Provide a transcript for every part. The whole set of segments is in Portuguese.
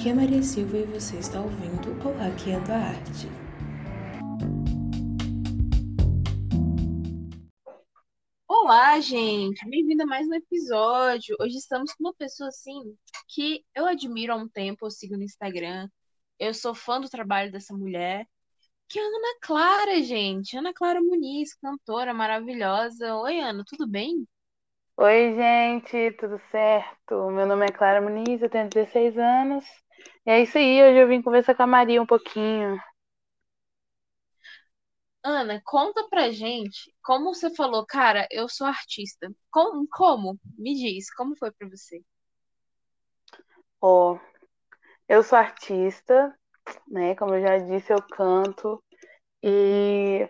Aqui é Maria Silva e você está ouvindo o Hackeando a Arte. Olá, gente! Bem-vindo a mais um episódio. Hoje estamos com uma pessoa assim que eu admiro há um tempo, eu sigo no Instagram. Eu sou fã do trabalho dessa mulher, que é a Ana Clara, gente. Ana Clara Muniz, cantora maravilhosa. Oi, Ana, tudo bem? Oi, gente, tudo certo? Meu nome é Clara Muniz, eu tenho 16 anos. E é isso aí, hoje eu vim conversar com a Maria um pouquinho. Ana, conta pra gente como você falou, cara, eu sou artista. Como? como? Me diz, como foi pra você? Ó, eu sou artista, né? Como eu já disse, eu canto. E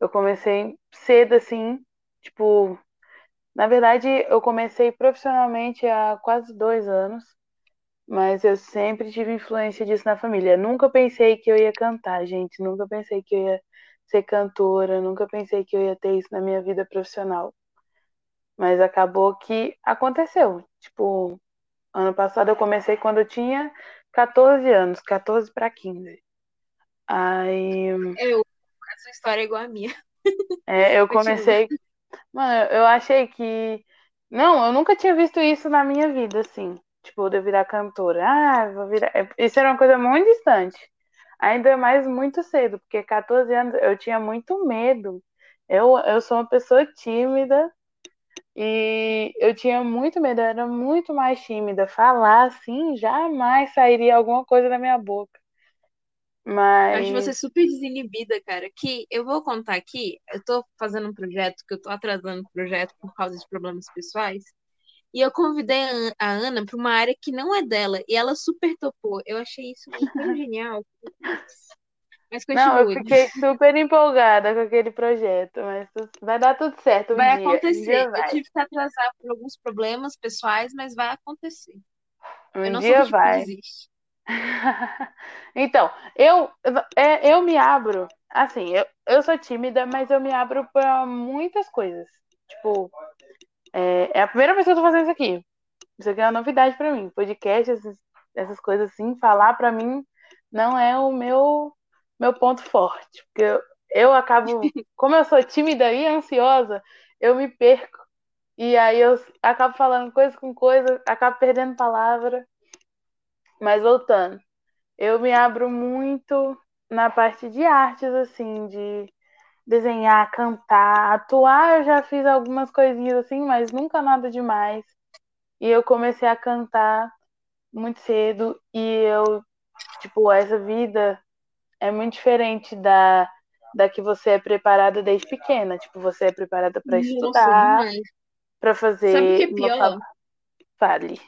eu comecei cedo, assim, tipo, na verdade, eu comecei profissionalmente há quase dois anos, mas eu sempre tive influência disso na família. Nunca pensei que eu ia cantar, gente. Nunca pensei que eu ia ser cantora. Nunca pensei que eu ia ter isso na minha vida profissional. Mas acabou que aconteceu. Tipo, ano passado eu comecei quando eu tinha 14 anos, 14 para 15. Aí. Eu, a sua história é igual a minha. É, eu comecei. Mano, eu achei que. Não, eu nunca tinha visto isso na minha vida, assim. Tipo, de eu virar cantora. Ah, vou virar. É, isso era uma coisa muito distante. Ainda mais muito cedo, porque 14 anos eu tinha muito medo. Eu, eu sou uma pessoa tímida e eu tinha muito medo, eu era muito mais tímida. Falar assim, jamais sairia alguma coisa da minha boca. Mas. Eu acho você super desinibida, cara. Que eu vou contar aqui, eu tô fazendo um projeto, que eu tô atrasando o projeto por causa de problemas pessoais. E eu convidei a Ana para uma área que não é dela. E ela super topou. Eu achei isso tão genial. Mas continue. Não, eu fiquei super empolgada com aquele projeto, mas vai dar tudo certo. Um vai dia, acontecer. Um dia eu vai. tive que atrasar por alguns problemas pessoais, mas vai acontecer. Um eu não dia vai. então, eu, é, eu me abro, assim, eu, eu sou tímida, mas eu me abro para muitas coisas. Tipo, é, é a primeira vez que eu tô fazendo isso aqui. Isso aqui é uma novidade para mim. Podcast, essas, essas coisas assim, falar para mim não é o meu, meu ponto forte. Porque eu, eu acabo, como eu sou tímida e ansiosa, eu me perco. E aí eu acabo falando coisa com coisa, acabo perdendo palavra. Mas voltando, eu me abro muito na parte de artes, assim, de desenhar, cantar, atuar. Eu já fiz algumas coisinhas assim, mas nunca nada demais. E eu comecei a cantar muito cedo e eu, tipo, essa vida é muito diferente da da que você é preparada desde pequena. Tipo, você é preparada para estudar, para Sabe o que fazer é pior? fa- Fale.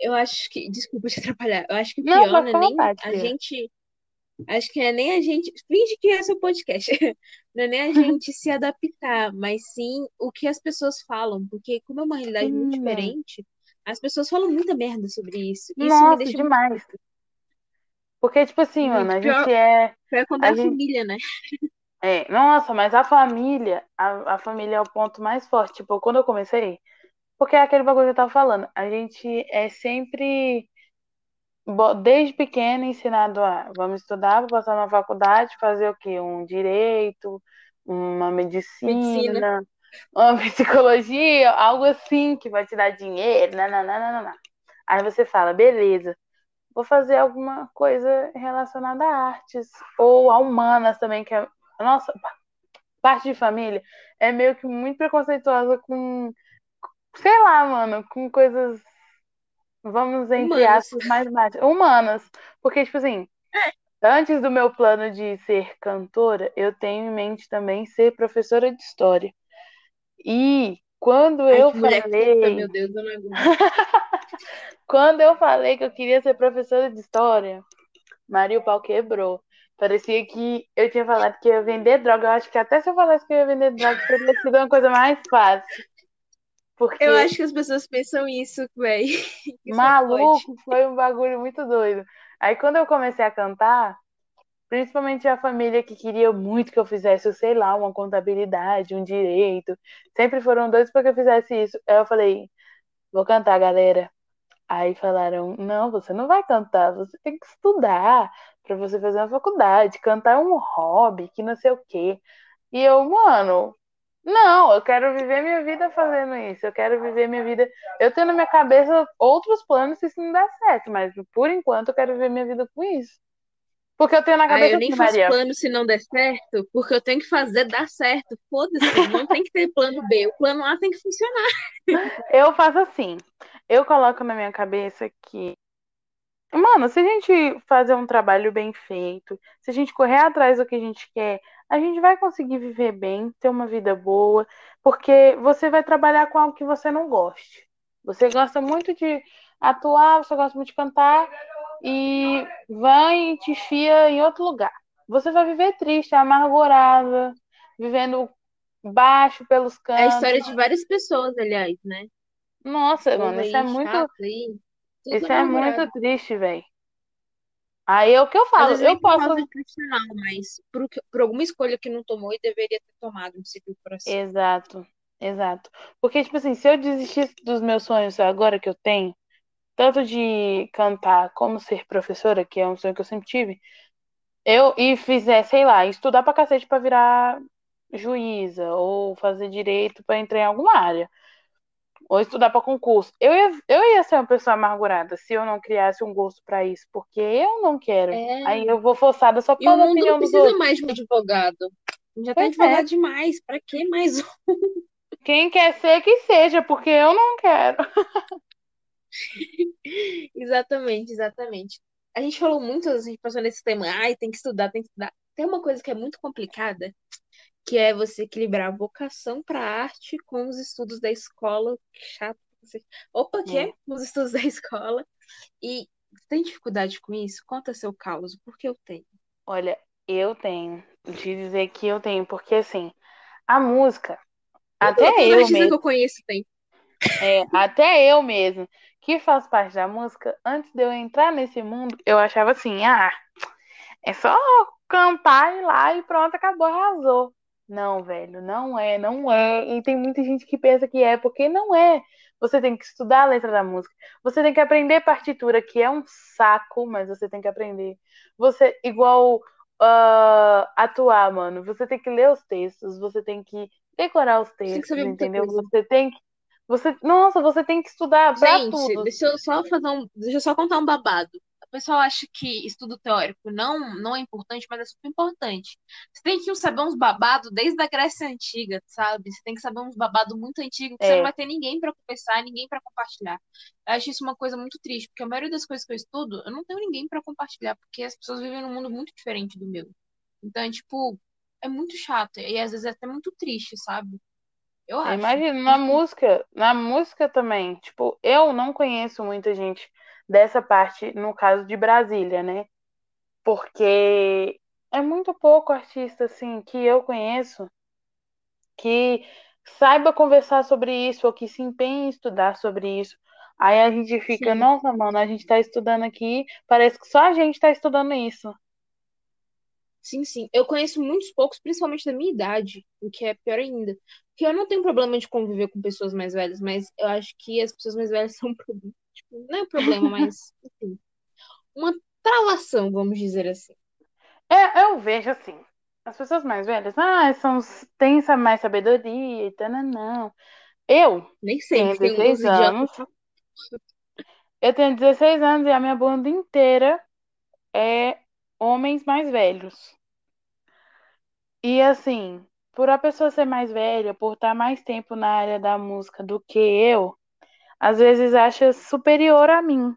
Eu acho que. Desculpa te atrapalhar. Eu acho que pior não é nem a gente. Acho que é nem a gente. Finge que é seu podcast. Não é nem a gente se adaptar, mas sim o que as pessoas falam. Porque, como é uma realidade muito Sim. diferente, as pessoas falam muita merda sobre isso. Isso Nossa, deixa muito demais. Porque, tipo assim, mano, a pior. gente é. Pior quando é A gente, família, né? é, nossa, mas a família, a, a família é o ponto mais forte. Tipo, quando eu comecei, porque é aquele bagulho que eu tava falando, a gente é sempre, desde pequeno, ensinado a vamos estudar, vou passar na faculdade, fazer o quê? Um direito, uma Medicina. medicina, uma psicologia, algo assim que vai te dar dinheiro, nananana. Aí você fala, beleza, vou fazer alguma coisa relacionada a artes, ou a humanas também, que é. Nossa, parte de família é meio que muito preconceituosa com, sei lá, mano, com coisas, vamos entre aspas, mais humanas. Porque, tipo assim, antes do meu plano de ser cantora, eu tenho em mente também ser professora de história. E quando Ai, eu falei, meu Deus, eu não quando eu falei que eu queria ser professora de história, Maria, o pau quebrou. Parecia que eu tinha falado que ia vender droga. Eu acho que até se eu falasse que eu ia vender droga, teria sido uma coisa mais fácil. Porque Eu acho que as pessoas pensam isso, só pode. maluco foi um bagulho muito doido. Aí quando eu comecei a cantar, principalmente a família que queria muito que eu fizesse, sei lá, uma contabilidade, um direito, sempre foram doidos para que eu fizesse isso. Aí eu falei, vou cantar, galera. Aí falaram: não, você não vai cantar, você tem que estudar para você fazer uma faculdade. Cantar é um hobby, que não sei o quê. E eu, mano, não, eu quero viver minha vida fazendo isso. Eu quero viver minha vida. Eu tenho na minha cabeça outros planos se isso não der certo, mas por enquanto eu quero viver minha vida com isso. Porque eu tenho na cabeça Ah, eu nem assim, faço Maria. plano se não der certo, porque eu tenho que fazer dar certo. Foda-se, não tem que ter plano B. O plano A tem que funcionar. Eu faço assim. Eu coloco na minha cabeça que, mano, se a gente fazer um trabalho bem feito, se a gente correr atrás do que a gente quer, a gente vai conseguir viver bem, ter uma vida boa, porque você vai trabalhar com algo que você não goste. Você gosta muito de atuar, você gosta muito de cantar e vai e te enfia em outro lugar. Você vai viver triste, amargurada, vivendo baixo pelos É a cantos. história de várias pessoas, aliás, né? Nossa, mano, isso é muito, aí. Isso é amargurado. muito triste, velho. Aí é o que eu falo, eu por posso. profissional, mas por, por alguma escolha que não tomou e deveria ter tomado, não seguiu o coração. Exato, exato. Porque, tipo assim, se eu desistisse dos meus sonhos agora que eu tenho, tanto de cantar como ser professora, que é um sonho que eu sempre tive, eu e fizer, sei lá, estudar pra cacete pra virar juíza, ou fazer direito pra entrar em alguma área, ou estudar pra concurso, eu ia, eu ia ser uma pessoa amargurada se eu não criasse um gosto pra isso, porque eu não quero. É. Aí eu vou forçada só E por o mundo não opinião dos precisa outros. mais de um advogado. Já tá Pois é. advogado demais. Pra que mais um? Quem quer ser, que seja, porque eu não quero. Exatamente, exatamente. A gente falou muito, a gente passou nesse tema, ai, tem que estudar, tem que estudar. Tem uma coisa que é muito complicada, que é você equilibrar a vocação para arte com os estudos da escola. Chato. Opa, que é? Os estudos da escola. E tem dificuldade com isso? Conta seu caos, porque eu tenho. Olha, eu tenho de dizer que eu tenho, porque assim, a música, até Toda eu artista que mesmo, eu conheço tem. é, até eu mesmo, que faz parte da música, antes de eu entrar nesse mundo, eu achava assim, ah, é só cantar e lá e pronto, acabou, arrasou. Não, velho, não é, não é. E tem muita gente que pensa que é, porque não é. Você tem que estudar a letra da música. Você tem que aprender partitura, que é um saco, mas você tem que aprender. Você, igual ah, atuar, mano, você tem que ler os textos, você tem que decorar os textos, muita entendeu? Você tem que. Você, nossa, você tem que estudar pra Gente, tudo. deixa eu só fazer um, deixa eu só contar um babado. O pessoal acha que estudo teórico não, não é importante, mas é super importante. Você tem que saber uns babados desde a Grécia Antiga, sabe? Você tem que saber uns babados muito antigos que você É. não vai ter ninguém pra conversar, ninguém pra compartilhar. Eu acho isso uma coisa muito triste, porque a maioria das coisas que eu estudo, eu não tenho ninguém pra compartilhar, porque as pessoas vivem num mundo muito diferente do meu. Então, é tipo, é muito chato e às vezes é até muito triste, sabe? Eu acho. imagino, na música, na música também, tipo, eu não conheço muita gente dessa parte, no caso de Brasília, né? Porque é muito pouco artista, assim, que eu conheço que saiba conversar sobre isso ou que se empenhe em estudar sobre isso. Aí a gente fica, Sim. nossa, mano, a gente tá estudando aqui, parece que só a gente tá estudando isso. Sim, sim. Eu conheço muitos poucos, principalmente da minha idade, o que é pior ainda. Porque eu não tenho problema de conviver com pessoas mais velhas, mas eu acho que as pessoas mais velhas são um problema. Tipo, não é um problema, mas, enfim, uma travação, vamos dizer assim. É, eu vejo assim, as pessoas mais velhas, ah, são, têm mais sabedoria e tal, não. Eu Nem tenho sempre tem 16 uns idiotas. anos, eu tenho 16 anos e a minha banda inteira é homens mais velhos. E assim, por a pessoa ser mais velha, por estar mais tempo na área da música do que eu, às vezes acha superior a mim.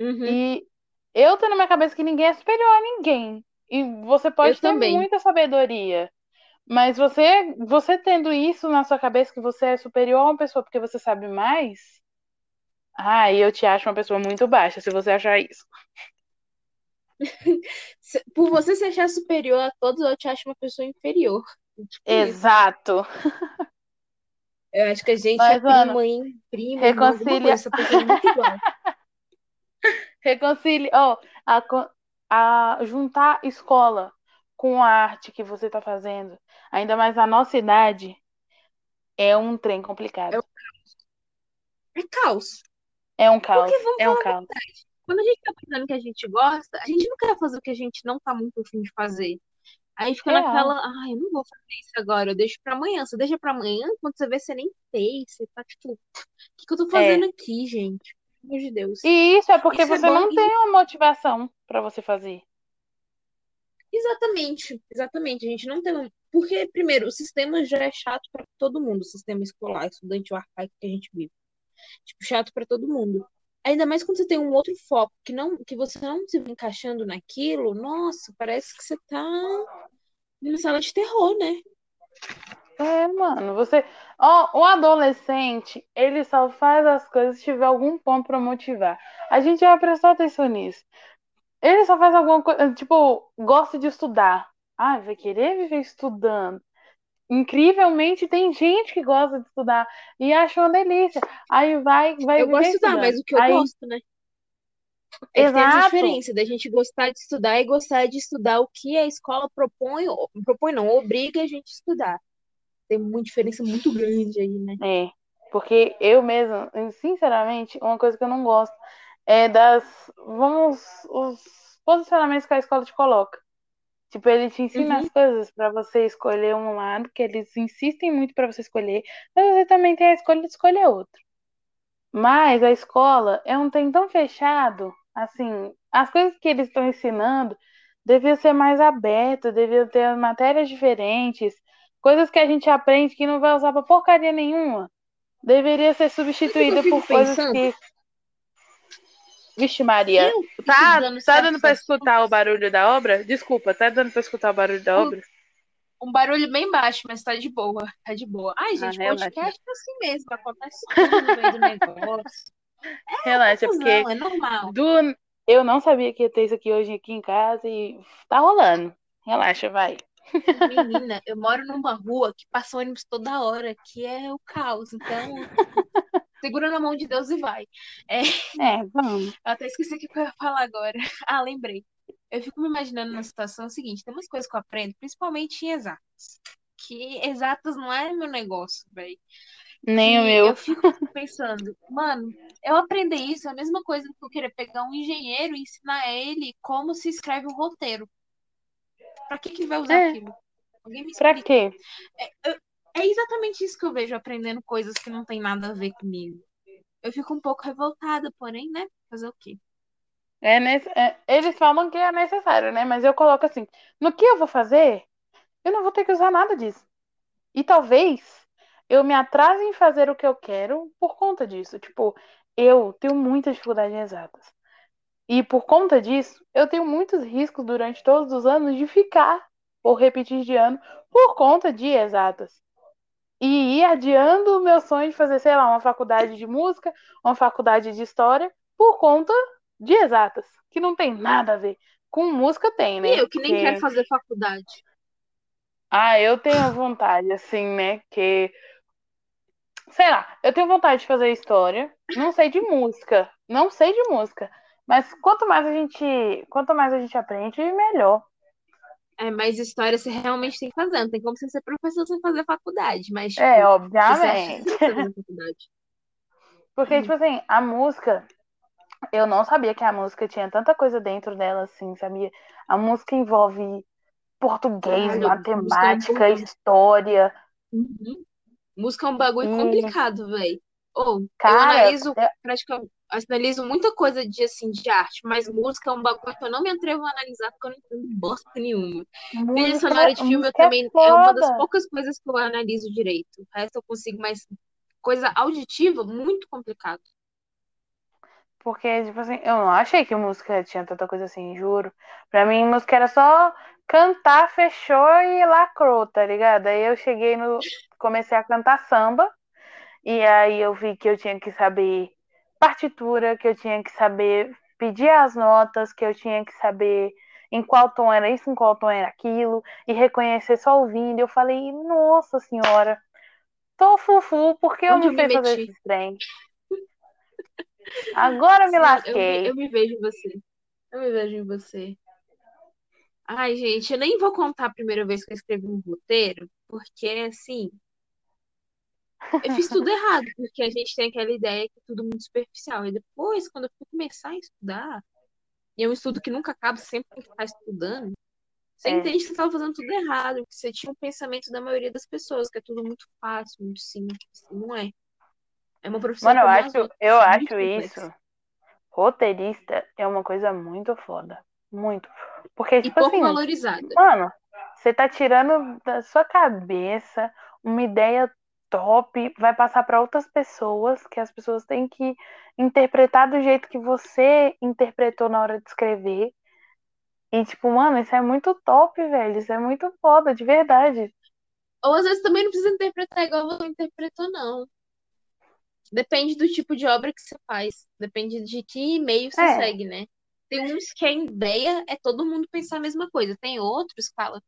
Uhum. E eu tenho na minha cabeça que ninguém é superior a ninguém. E você pode Eu ter também. muita sabedoria. Mas você, você tendo isso na sua cabeça que você é superior a uma pessoa porque você sabe mais, ah, eu te acho uma pessoa muito baixa se você achar isso. Por você se achar superior a todos, eu te acho uma pessoa inferior. Tipo. Exato. Eu acho que a gente Mas, é mano, prima, hein? Prima, reconcilia-. Essa pessoa é muito igual. Reconcilie, ó, a, a juntar escola com a arte que você tá fazendo, ainda mais na nossa idade, é um trem complicado. É caos. É um caos. Porque vamos É um caos. Quando a gente tá fazendo o que a gente gosta, a gente não quer fazer o que a gente não tá muito afim de fazer. Aí fica Real. naquela, ai, eu não vou fazer isso agora, eu deixo pra amanhã. Você deixa pra amanhã, quando você vê, você nem fez. Você tá tipo, o que que eu tô fazendo aqui, gente? Pelo amor de Deus. E isso é porque Isso é você não e- tem uma motivação pra você fazer. Exatamente, exatamente. A gente não tem. Porque, primeiro, o sistema já é chato pra todo mundo, o sistema escolar, estudantil arcaico que a gente vive. Tipo, chato pra todo mundo. Ainda mais quando você tem um outro foco que não, que você não se encaixando naquilo, nossa, parece que você tá numa sala de terror, né? É, mano, você. Ó, o adolescente, ele só faz as coisas se tiver algum ponto pra motivar. A gente vai prestar atenção nisso. Ele só faz alguma coisa, tipo, gosta de estudar. Ah, vai querer viver estudando. Incrivelmente, tem gente que gosta de estudar e acha uma delícia. Aí vai, vai Eu gosto de estudar, mas o que eu Aí, gosto, né? É que tem essa exato. diferença da gente gostar de estudar e gostar de estudar o que a escola propõe, propõe não, obriga a gente a estudar. Tem uma diferença muito grande aí, né? É, porque eu mesma, sinceramente, uma coisa que eu não gosto é das, vamos, os posicionamentos que a escola te coloca. Tipo, ele te ensina Uhum. as coisas pra você escolher um lado, que eles insistem muito pra você escolher, mas você também tem a escolha de escolher outro. Mas a escola é um trem tão fechado, assim, as coisas que eles estão ensinando deviam ser mais abertas, deviam ter matérias diferentes, coisas que a gente aprende que não vai usar pra porcaria nenhuma. Deveria ser substituída por coisas pensando? que. Vixe, Maria. Tá, dando tá dando pra escutar o barulho da obra? Desculpa, tá dando pra escutar o barulho da um, obra? um barulho bem baixo, mas tá de boa, tá de boa. Ai, Ah, gente, relaxa. podcast é assim mesmo, acontece tudo no meio do negócio. Relaxa, porque Confusão, é normal. do... eu não sabia que ia ter isso aqui hoje aqui em casa e tá rolando. Relaxa, vai. Menina, eu moro numa rua que passa ônibus toda hora, que é o caos. Então, segura na mão de Deus e vai. É, É, vamos. eu até esqueci o que eu ia falar agora. Ah, lembrei. Eu fico me imaginando na situação seguinte: tem umas coisas que eu aprendo, principalmente em exatas. Que exatas não é meu negócio, velho. Nem o meu. eu fico pensando, mano, eu aprender isso é a mesma coisa que eu querer pegar um engenheiro e ensinar ele como se escreve um roteiro. Pra que que vai usar É, aquilo? Alguém me pra explica. quê? É, eu- é exatamente isso que eu vejo aprendendo coisas que não tem nada a ver comigo. Eu fico um pouco revoltada, porém, né? Fazer o quê? É nesse... é, Eles falam que é necessário, né? Mas eu coloco assim: no que eu vou fazer, eu não vou ter que usar nada disso. E talvez eu me atrase em fazer o que eu quero por conta disso. Tipo, eu tenho muita dificuldade em exatas. E por conta disso, eu tenho muitos riscos durante todos os anos de ficar ou repetir de ano por conta de exatas. E ir adiando o meu sonho de fazer, sei lá, uma faculdade de música, uma faculdade de história, por conta de exatas, que não tem nada a ver. Com música tem, E né? eu que nem Porque, quero fazer faculdade. ah, eu tenho vontade, assim, né? Que, sei lá, eu tenho vontade de fazer história, não sei de música, não sei de música. Mas quanto mais a gente, quanto mais a gente aprende, melhor. É, mas história você realmente tem que fazer. Não tem como você ser professor sem fazer faculdade. Mas, É, tipo, obviamente. fazer faculdade. Porque, tipo assim, a música, eu não sabia que a música tinha tanta coisa dentro dela, assim, sabia? A música envolve português, é matemática, história. Uhum. Música é um bagulho E, complicado, velho. Ou, eu cara, analiso eu- praticamente, analiso muita coisa de assim de arte, mas música é um bagulho que eu não me atrevo a analisar porque eu não entendo bosta nenhuma. Música, sonora de filme eu é também é uma das poucas coisas que eu analiso direito. O resto eu consigo, mas coisa auditiva, muito complicado. Porque, tipo assim, eu não achei que música tinha tanta coisa assim, juro. Pra mim, música era só cantar, fechou e lacrou, tá ligado? Aí eu cheguei no. Comecei a cantar samba, e aí eu vi que eu tinha que saber partitura, que eu tinha que saber pedir as notas, que eu tinha que saber em qual tom era isso, em qual tom era aquilo, e reconhecer só ouvindo. Eu falei, nossa senhora, tô fufu, por que eu não me sei fazer esses trem? Agora me Sim, eu me, lasquei. eu me vejo em você. Eu me vejo em você. Ai, gente, eu nem vou contar a primeira vez que eu escrevi um roteiro, porque assim, eu fiz tudo errado, porque a gente tem aquela ideia que é tudo muito superficial. E depois, quando eu fui começar a estudar, e é um estudo que nunca acaba, sempre tem que estar estudando, você É. entende que você estava fazendo tudo errado, que você tinha um pensamento da maioria das pessoas, que é tudo muito fácil, muito simples. Não é. É uma profissão Mano, eu acho, outras, eu muito acho complexa. isso. Roteirista é uma coisa muito foda. Muito. Porque, E tipo pouco assim, valorizada. mano, você tá tirando da sua cabeça uma ideia top, vai passar pra outras pessoas, que as pessoas têm que interpretar do jeito que você interpretou na hora de escrever. E, tipo, mano, isso é muito top, velho. Isso é muito foda, de verdade. Ou às vezes também não precisa interpretar igual você interpretou, não. Depende do tipo de obra que você faz. Depende de que e-mail você É. segue, né? Tem uns que a ideia é todo mundo pensar a mesma coisa. Tem outros que falam,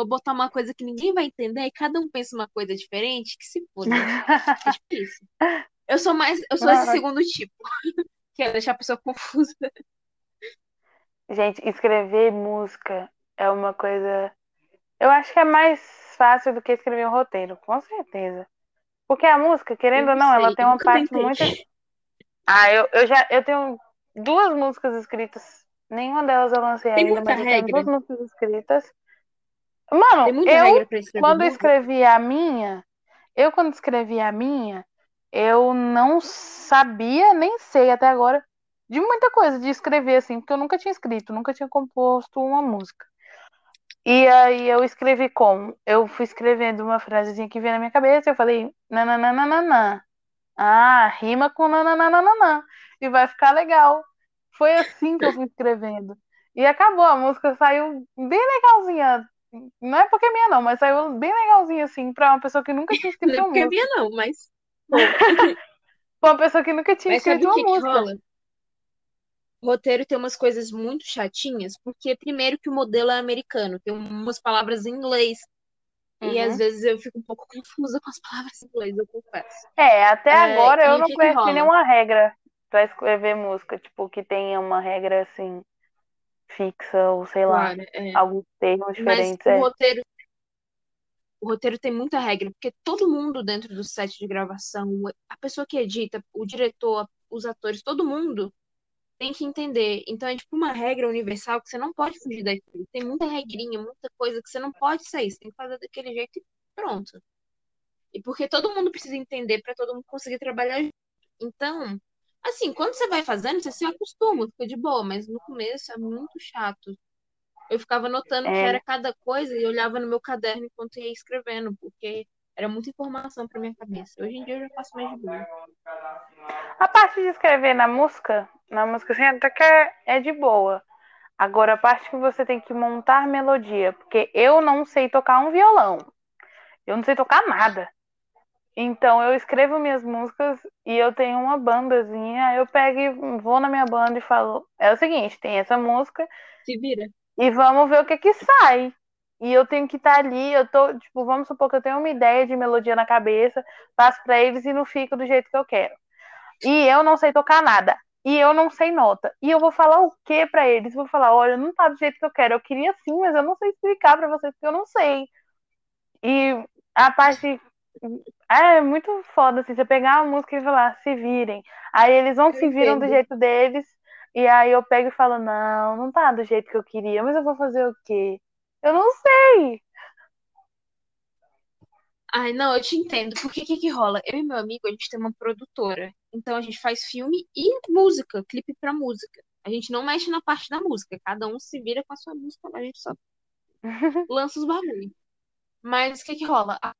vou botar uma coisa que ninguém vai entender e cada um pensa uma coisa diferente, que se foda. É. Eu sou mais, eu sou esse segundo tipo, que é deixar a pessoa confusa. Gente, escrever música é uma coisa. Eu acho que é mais fácil do que escrever um roteiro, com certeza. Porque a música, querendo Eu ou não, ela sei, tem eu uma parte tentei. muito. Ah, eu, eu já eu tenho duas músicas escritas. Nenhuma delas eu lancei Tem ainda, mas eu tenho duas músicas escritas. Mano, eu quando música. escrevi a minha, eu quando escrevi a minha, eu não sabia, nem sei até agora, de muita coisa de escrever, assim, porque eu nunca tinha escrito, nunca tinha composto uma música. E aí eu escrevi como? Eu fui escrevendo uma frasezinha que veio na minha cabeça, eu falei, nananana. Ah, rima com nananana. E vai ficar legal. Foi assim que eu fui escrevendo. E acabou, a música saiu bem legalzinha. Não é porque é minha, não, mas saiu bem legalzinha, assim, pra uma pessoa que nunca tinha Não escrito é uma porque é música. minha, não, mas. Pra uma pessoa que nunca tinha Mas escrito que uma que música. rola? O roteiro tem umas coisas muito chatinhas, porque primeiro que o modelo é americano, tem umas palavras em inglês. E Uhum. às vezes eu fico um pouco confusa com as palavras em inglês, eu confesso. É, até É, agora e eu não que que conheci nenhuma regra pra escrever música, tipo, que tenha uma regra assim, fixa, ou sei lá, Claro, é. alguns termos Mas diferentes. o É. roteiro, o roteiro tem muita regra, porque todo mundo dentro do set de gravação, a pessoa que edita, o diretor, os atores, todo mundo tem que entender. Então é tipo uma regra universal que você não pode fugir daquilo. Tem muita regrinha, muita coisa que você não pode sair, você tem que fazer daquele jeito e pronto. E porque todo mundo precisa entender para todo mundo conseguir trabalhar junto. Então, assim, quando você vai fazendo, você se acostuma, fica de boa, mas no começo é muito chato. Eu ficava anotando o que É. era cada coisa e olhava no meu caderno enquanto ia escrevendo, porque era muita informação para minha cabeça. Hoje em dia eu já faço mais de boa. A parte de escrever na música, na música assim, até que é, é de boa. Agora, a parte que você tem que montar melodia, porque eu não sei tocar um violão. Eu não sei tocar nada. Então, eu escrevo minhas músicas e eu tenho uma bandazinha, eu pego e vou na minha banda e falo, é o seguinte, tem essa música Se vira. e vamos ver o que que sai. E eu tenho que estar ali, eu tô, tipo, vamos supor que eu tenho uma ideia de melodia na cabeça, passo pra eles e não fica do jeito que eu quero. E eu não sei tocar nada. E eu não sei nota. E eu vou falar o que pra eles? Vou falar, olha, não tá do jeito que eu quero. Eu queria sim, mas eu não sei explicar pra vocês porque eu não sei. E a parte é muito foda assim, você pegar a música e falar, se virem. Aí eles não Eu se viram do entendo. jeito deles. E aí eu pego e falo, não, não tá do jeito que eu queria, mas eu vou fazer o quê? Eu não sei. Ai, não, eu te entendo. Porque o que que rola? Eu e meu amigo, a gente tem uma produtora. Então a gente faz filme e música, clipe pra música. A gente não mexe na parte da música. Cada um se vira com a sua música, a gente só lança os bagulho. Mas o que que rola? Ah,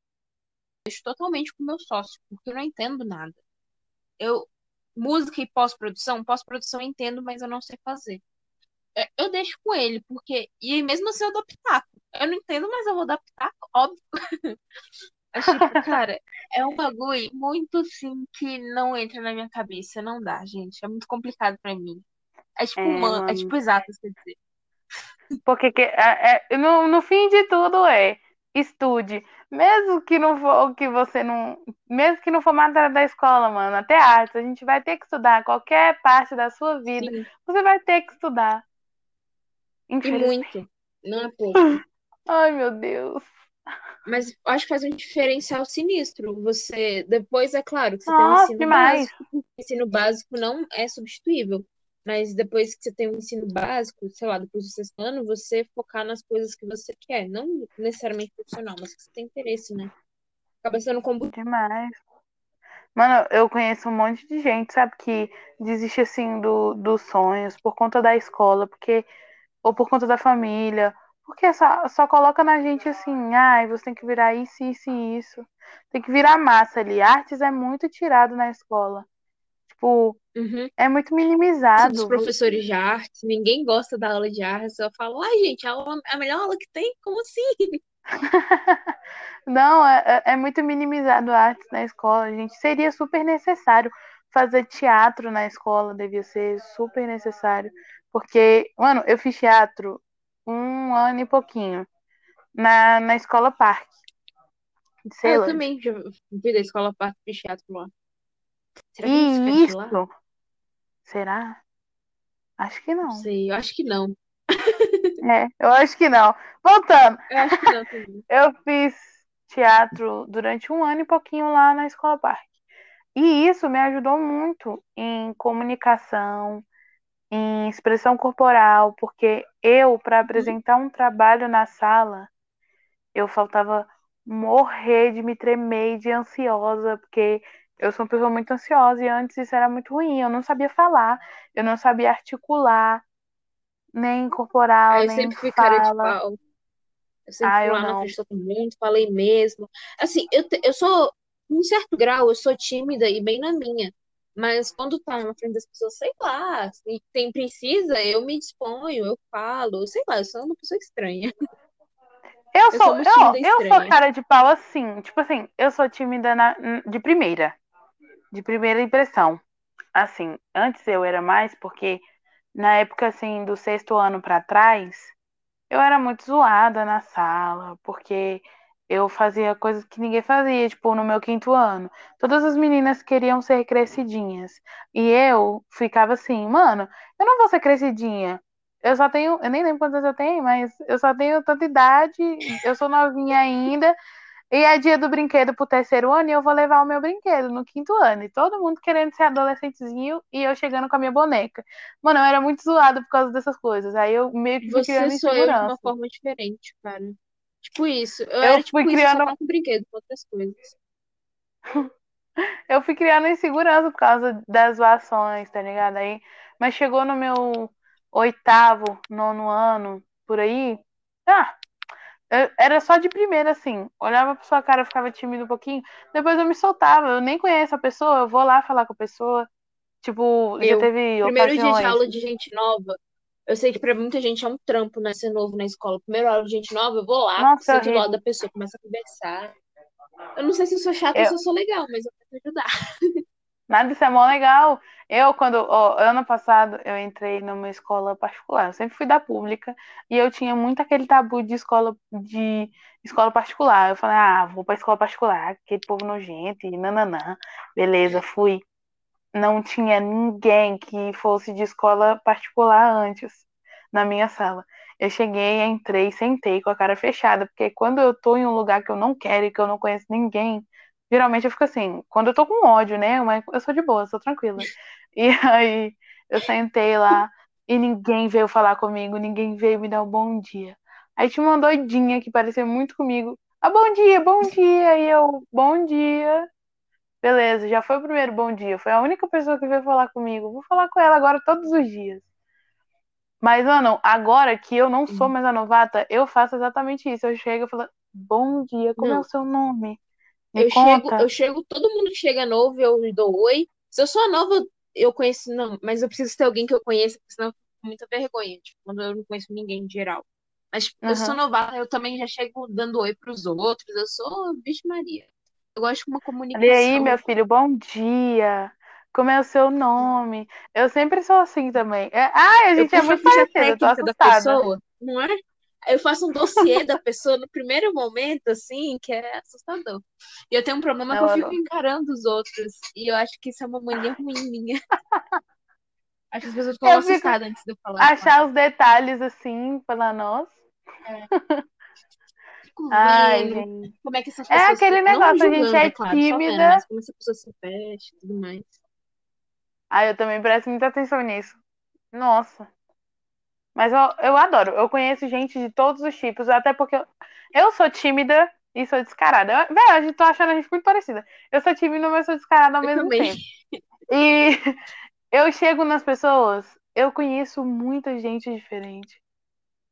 Eu deixo totalmente com o meu sócio, porque eu não entendo nada. Eu, música e pós-produção, pós-produção eu entendo, mas eu não sei fazer. É, Eu deixo com ele, porque. E mesmo assim eu dou pitaco. Eu não entendo, mas eu vou dar pitaco, óbvio. Tipo, cara, é um bagulho muito assim que não entra na minha cabeça. Não dá, gente. É muito complicado pra mim. É tipo É, humano, é tipo exatas, quer dizer. Porque que, é- é- no, no fim de tudo é estude. Mesmo que não for que você não. Mesmo que não for matéria da escola, mano, até arte, a gente vai ter que estudar. Qualquer parte da sua vida, Sim, você vai ter que estudar. e muito. Não é pouco. Ai, meu Deus. mas acho que faz um diferencial sinistro. Você, depois, é claro, que você tem um Nossa, ensino demais. básico, o ensino básico não é substituível. Mas depois que você tem um ensino básico, sei lá, depois do sexto ano, você focar nas coisas que você quer, não necessariamente profissional, mas que você tem interesse, né? Acaba sendo combustível. Demais. Mano, eu conheço um monte de gente, sabe, que desiste assim do, dos sonhos por conta da escola, porque ou por conta da família, porque só, só coloca na gente assim, ai, você tem que virar isso, isso e isso. Tem que virar massa ali. Artes é muito tirado na escola. Tipo, Uhum. é muito Isso minimizado. professores de arte, ninguém gosta da aula de arte, só fala, ai, gente, a, aula, a melhor aula que tem? Como assim? Não, é, é é muito minimizado a arte na escola, gente. Seria super necessário fazer teatro na escola, devia ser super necessário. Porque, mano, eu fiz teatro um ano e pouquinho na, na escola Parque de Ah, eu Ceilândia. também já vi da escola parte de teatro lá. Será que E lá? isso, será? Acho que Não sei, eu acho que não. É, eu acho que não. Voltando, Eu acho que não também. eu fiz teatro durante um ano e pouquinho lá na escola Parque. E isso me ajudou muito em comunicação, em expressão corporal, porque eu, para apresentar um trabalho na sala, eu faltava morrer de me tremer e de ansiosa, porque eu sou uma pessoa muito ansiosa e antes isso era muito ruim. Eu não sabia falar, eu não sabia articular, nem corporal, Aí eu nem sempre fui cara de pau. Eu sempre Ah, fui lá na frente de todo mundo, falei mesmo. Assim, eu, eu sou, em certo grau, eu sou tímida e bem na minha. Mas quando tá na frente das pessoas, sei lá, se tem precisa, eu me disponho, eu falo, sei lá, eu sou uma pessoa estranha. Eu Eu sou, eu, eu sou cara de pau assim, tipo assim, eu sou tímida na- de primeira, de primeira impressão. Assim, antes eu era mais porque na época assim do sexto ano pra trás, eu era muito zoada na sala, porque eu fazia coisas que ninguém fazia, tipo, no meu quinto ano. Todas as meninas queriam ser crescidinhas. E eu ficava assim, mano, eu não vou ser crescidinha. Eu só tenho, eu nem lembro quantos anos eu tenho, mas eu só tenho tanta idade, eu sou novinha ainda. E é dia do brinquedo pro terceiro ano e eu vou levar o meu brinquedo no quinto ano. E todo mundo querendo ser adolescentezinho e eu chegando com a minha boneca. Mano, eu era muito zoada por causa dessas coisas. Aí eu meio que fui Você criando sou eu de uma insegurança. forma diferente, cara. Tipo isso. Eu Eu era fui tipo isso, só criando, não com brinquedo, com outras coisas. eu fui criando insegurança por causa das zoações, tá ligado? Aí, mas chegou no meu oitavo, nono ano, por aí. Ah, eu- era só de primeira, assim. Olhava pra sua cara, ficava tímido um pouquinho. Depois eu me soltava. Eu nem conheço a pessoa, eu vou lá falar com a pessoa. Tipo, já Eu, teve primeiro dia de aula de gente nova, eu sei que pra muita gente é um trampo, né, ser novo na escola. Primeiro aula de gente nova, eu vou lá, Nossa, é sento do lado da pessoa, começo a conversar. Eu não sei se eu sou chata ou Eu, se eu sou legal, mas eu tento ajudar. Nada, isso é mó legal. Eu, quando, ó, ano passado, eu entrei numa escola particular. Eu sempre fui da pública e eu tinha muito aquele tabu de escola de escola particular. Eu falei, ah, vou pra escola particular, aquele povo nojento e nananã. Beleza, fui. Não tinha ninguém que fosse de escola particular antes na minha sala. Eu cheguei, entrei, sentei com a cara fechada, porque quando eu tô em um lugar que eu não quero e que eu não conheço ninguém, geralmente eu fico assim, quando eu tô com ódio, né? Mas eu sou de boa, sou tranquila. E aí eu sentei lá e ninguém veio falar comigo, ninguém veio me dar um bom dia. Aí tinha uma doidinha que parecia muito comigo. Ah, bom dia, bom dia. E eu, bom dia. Beleza, já foi o primeiro bom dia. Foi a única pessoa que veio falar comigo. Vou falar com ela agora todos os dias. Mas, mano, agora que eu não sou mais a novata, eu faço exatamente isso. Eu chego e falo, bom dia, como é Não, o seu nome? Me eu chego, conta. eu chego, todo mundo que chega novo, eu dou oi. Se eu sou a nova, eu conheço, não, mas eu preciso ter alguém que eu conheça, senão eu fico com muita vergonha, tipo, quando eu não conheço ninguém em geral. Mas tipo, eu sou novata, eu também já chego dando oi pros outros, eu sou Vixe Maria. Eu gosto de uma E aí, meu comunicação. filho, bom dia. Como é o seu nome? Eu sempre sou assim também. É... Ai, a Eu gente é puxo a muito ficha parecida, eu tô assustada. pessoa, não é? Eu faço um dossiê da pessoa no primeiro momento, assim, que é assustador. E eu tenho um problema que eu Não, fico não. encarando os outros. E eu acho que isso é uma mania ruim minha. Acho que as pessoas ficam Eu assustadas antes de eu falar achar os detalhes assim, falar, nossa. É. Ai, vendo gente. como é que essas É pessoas. aquele não negócio, a julgando, gente é claro, só vendo, tímida. mas como essa pessoa se veste e tudo mais. Ah, eu também presto muita atenção nisso. Nossa. Mas eu, eu adoro. Eu conheço gente de todos os tipos, até porque eu, eu sou tímida e sou descarada. Eu- Velho, a gente tô achando a gente muito parecida. Eu sou tímida, mas sou descarada ao Eu mesmo também. tempo. E eu chego nas pessoas, eu conheço muita gente diferente.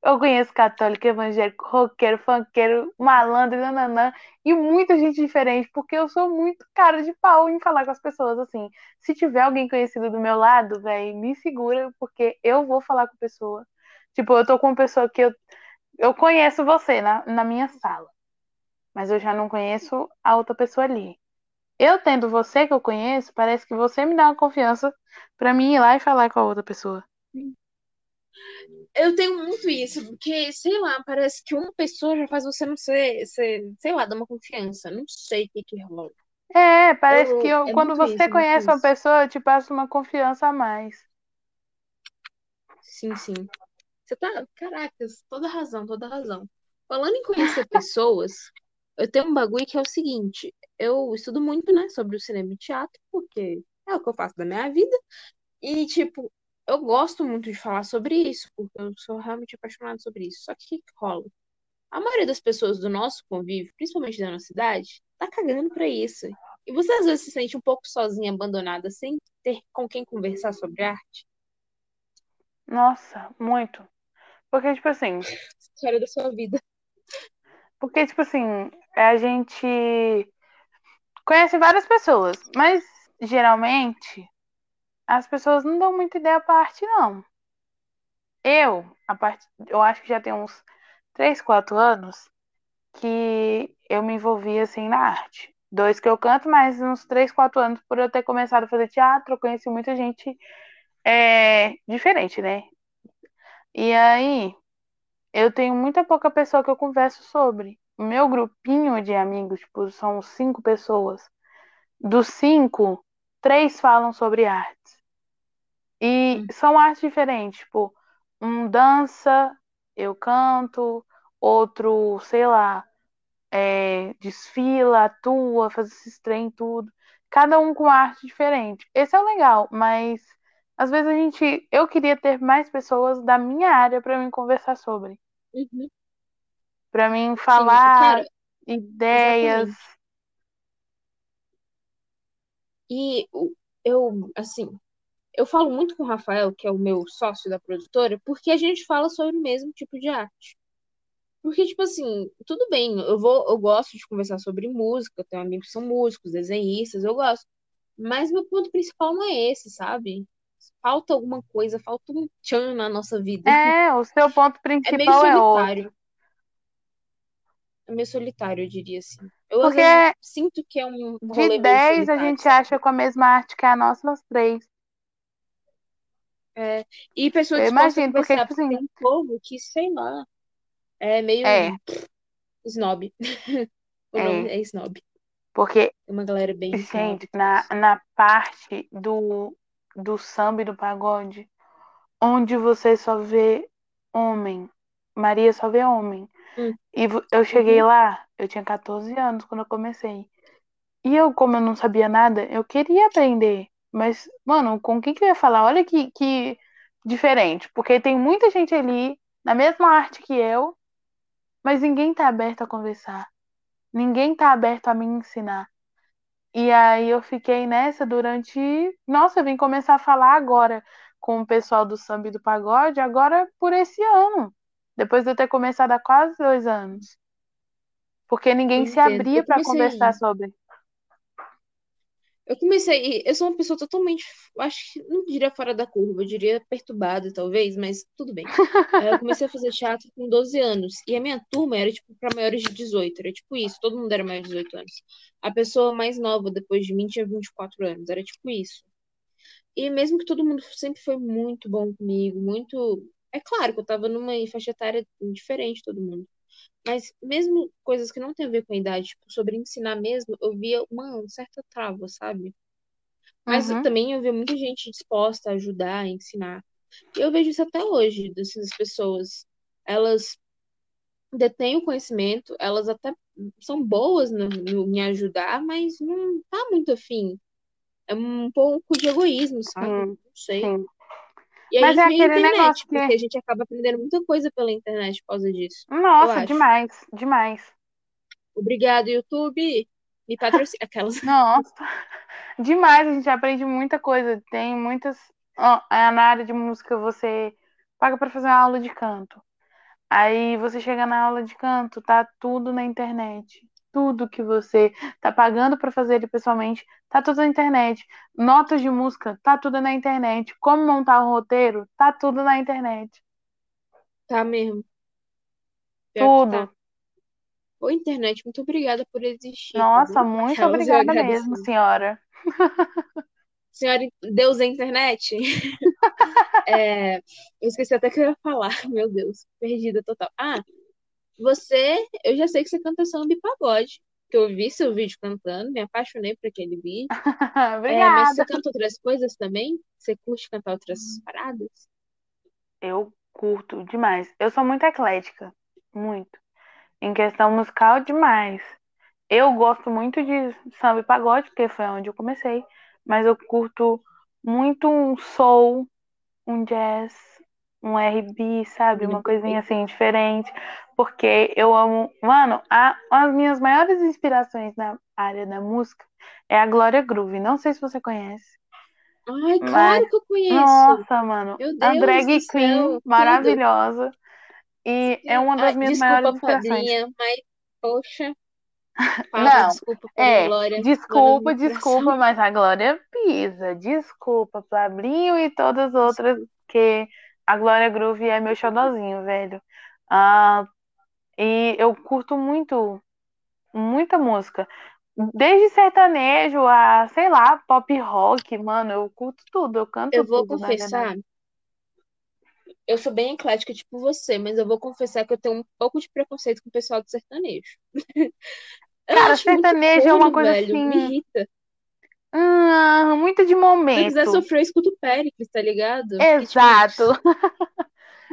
Eu conheço católico, evangélico, roqueiro, funkeiro, malandro, nananã, e muita gente diferente, porque eu sou muito cara de pau em falar com as pessoas assim. Se tiver alguém conhecido do meu lado, velho, me segura, porque eu vou falar com a pessoa. Tipo, eu tô com uma pessoa que eu, eu conheço você na, na minha sala, mas eu já não conheço a outra pessoa ali. Eu tendo você que eu conheço, parece que você me dá uma confiança pra mim ir lá e falar com a outra pessoa. Eu tenho muito isso, porque, sei lá, parece que uma pessoa já faz você não ser, ser sei lá, dar uma confiança. Não sei o que que rola. É, parece Eu- que eu- é quando você isso, conhece uma isso. pessoa, eu te passa uma confiança a mais. Sim, sim. Você tá. Caracas, toda razão, toda razão. Falando em conhecer pessoas, eu tenho um bagulho que é o seguinte: eu estudo muito, né, sobre o cinema e teatro, porque é o que eu faço da minha vida. E, tipo, eu gosto muito de falar sobre isso, porque eu sou realmente apaixonada sobre isso. Só que o que que rola? A maioria das pessoas do nosso convívio, principalmente da nossa cidade, tá cagando pra isso. E você às vezes se sente um pouco sozinha, abandonada, sem ter com quem conversar sobre arte? Nossa, muito. Porque, tipo assim, História da sua vida. porque, tipo assim, a gente conhece várias pessoas, mas geralmente as pessoas não dão muita ideia pra arte, não. Eu, a parte, eu acho que já tem uns 3, 4 anos que eu me envolvi assim na arte. Dois que eu canto, mas uns 3, 4 anos por eu ter começado a fazer teatro, eu conheci muita gente é, diferente, né? E aí, eu tenho muita pouca pessoa que eu converso sobre. O meu grupinho de amigos, tipo, são cinco pessoas. Dos cinco, três falam sobre artes. E Hum. são artes diferentes, tipo, um dança, eu canto, outro, sei lá, é, desfila, atua, faz esses trem, tudo. Cada um com arte diferente. Esse é o legal, mas às vezes a gente. Eu queria ter mais pessoas da minha área para mim conversar sobre. Uhum. Para mim Sim, falar cara, ideias. exatamente. E eu, assim, eu falo muito com o Rafael, que é o meu sócio da produtora, porque a gente fala sobre o mesmo tipo de arte. Porque, tipo assim, tudo bem, eu vou, eu gosto de conversar sobre música, eu tenho amigos que são músicos, desenhistas, eu gosto. Mas meu ponto principal não é esse, sabe? Falta alguma coisa, falta um tchan na nossa vida. É, o seu ponto É meio principal é outro. solitário. É meio solitário, eu diria assim. Eu, Porque sinto que é um de rolê meio 10 a gente acha com a mesma arte que a nossa, nós três. É, e pessoa Eu imagino, porque, tipo assim, tem um povo que, sei lá, é meio é, snob. O nome é. é snob. Porque, É uma galera bem gente, na, na parte do, do samba e do pagode, onde você só vê homem, Maria só vê homem. Hum, E eu cheguei uhum, lá, eu tinha 14 anos quando eu comecei. E eu, como eu não sabia nada, eu queria aprender. Mas, mano, com quem que eu ia falar? Olha que, que diferente. Porque tem muita gente ali na mesma arte que eu, mas ninguém tá aberto a conversar. Ninguém tá aberto a me ensinar. E aí eu fiquei nessa durante. Nossa, eu vim começar a falar agora com o pessoal do samba e do pagode, agora por esse ano. Depois de eu ter começado há quase dois anos. Porque ninguém eu se entendo. abria para comecei, conversar sobre. Eu comecei, eu sou uma pessoa totalmente, acho que não diria fora da curva, eu diria perturbada, talvez, mas tudo bem. Eu comecei a fazer teatro com 12 anos, e a minha turma era, tipo, para maiores de 18, era tipo isso, todo mundo era maior de 18 anos. A pessoa mais nova, depois de mim, tinha 24 anos, era tipo isso. E mesmo que todo mundo sempre foi muito bom comigo, muito. É claro que eu tava numa faixa etária diferente de todo mundo. Mas mesmo coisas que não tem a ver com a idade, tipo, sobre ensinar mesmo, eu via uma certa trava, sabe? Mas Uhum. também eu via muita gente disposta a ajudar, a ensinar. E eu vejo isso até hoje, dessas pessoas. Elas detêm o conhecimento, elas até são boas no, no, em ajudar, mas não tá muito afim. É um pouco de egoísmo, sabe? Não sei. sim. E Mas é aquele internet, negócio que- porque a gente acaba aprendendo muita coisa pela internet por causa disso. Nossa, demais, demais. Obrigado, YouTube. Me patrocina. Aquelas. Nossa, demais, a gente aprende muita coisa. Tem muitas. É, na área de música você paga pra fazer uma aula de canto. Aí você chega na aula de canto, tá tudo na internet. Tudo que você tá pagando pra fazer ele pessoalmente, tá tudo na internet. Notas de música, tá tudo na internet. Como montar um roteiro, tá tudo na internet. Tá mesmo. Tudo. tá. Ô, internet, muito obrigada por existir. tá Nossa, muito Aquelas obrigada mesmo, senhora. Senhora, Deus é internet? É, eu esqueci até que eu ia falar. Meu Deus, perdida total. Ah, você, eu já sei que você canta samba e pagode. Que eu vi seu vídeo cantando, me apaixonei por aquele vídeo. É, mas Obrigada. você canta outras coisas também? Você curte cantar outras paradas? Eu curto demais. Eu sou muito eclética, muito. Em questão musical, demais. Eu gosto muito de samba e pagode, porque foi onde eu comecei, mas eu curto muito um soul, um jazz, um R&B, sabe? Uma coisinha assim diferente, porque eu amo, mano, a- as minhas maiores inspirações na área da música é a Glória Groove. Não sei se você conhece. Ai, Mas- claro que eu conheço. Nossa, mano, Meu a drag queen céu, tudo. maravilhosa. E é uma das Ai, minhas desculpa, maiores inspirações. padrinha, mas, poxa. Fala, Não, desculpa É, Glória. desculpa, meu desculpa, coração. mas a Glória pisa. Desculpa, Fabrinho e todas as outras, que a Glória Groove é meu xodozinho, velho. Ah, e eu curto muito, muita música. Desde sertanejo a, sei lá, pop rock, mano, eu curto tudo, eu canto Eu vou tudo, confessar, eu sou bem eclética, tipo você, mas eu vou confessar que eu tenho um pouco de preconceito com o pessoal do sertanejo. Cara, sertanejo é uma coisa velho, me assim, irrita. Ah, muito de Se eu quiser momento. sofrer, eu escuto Péricles, tá ligado? Tipo, Exato.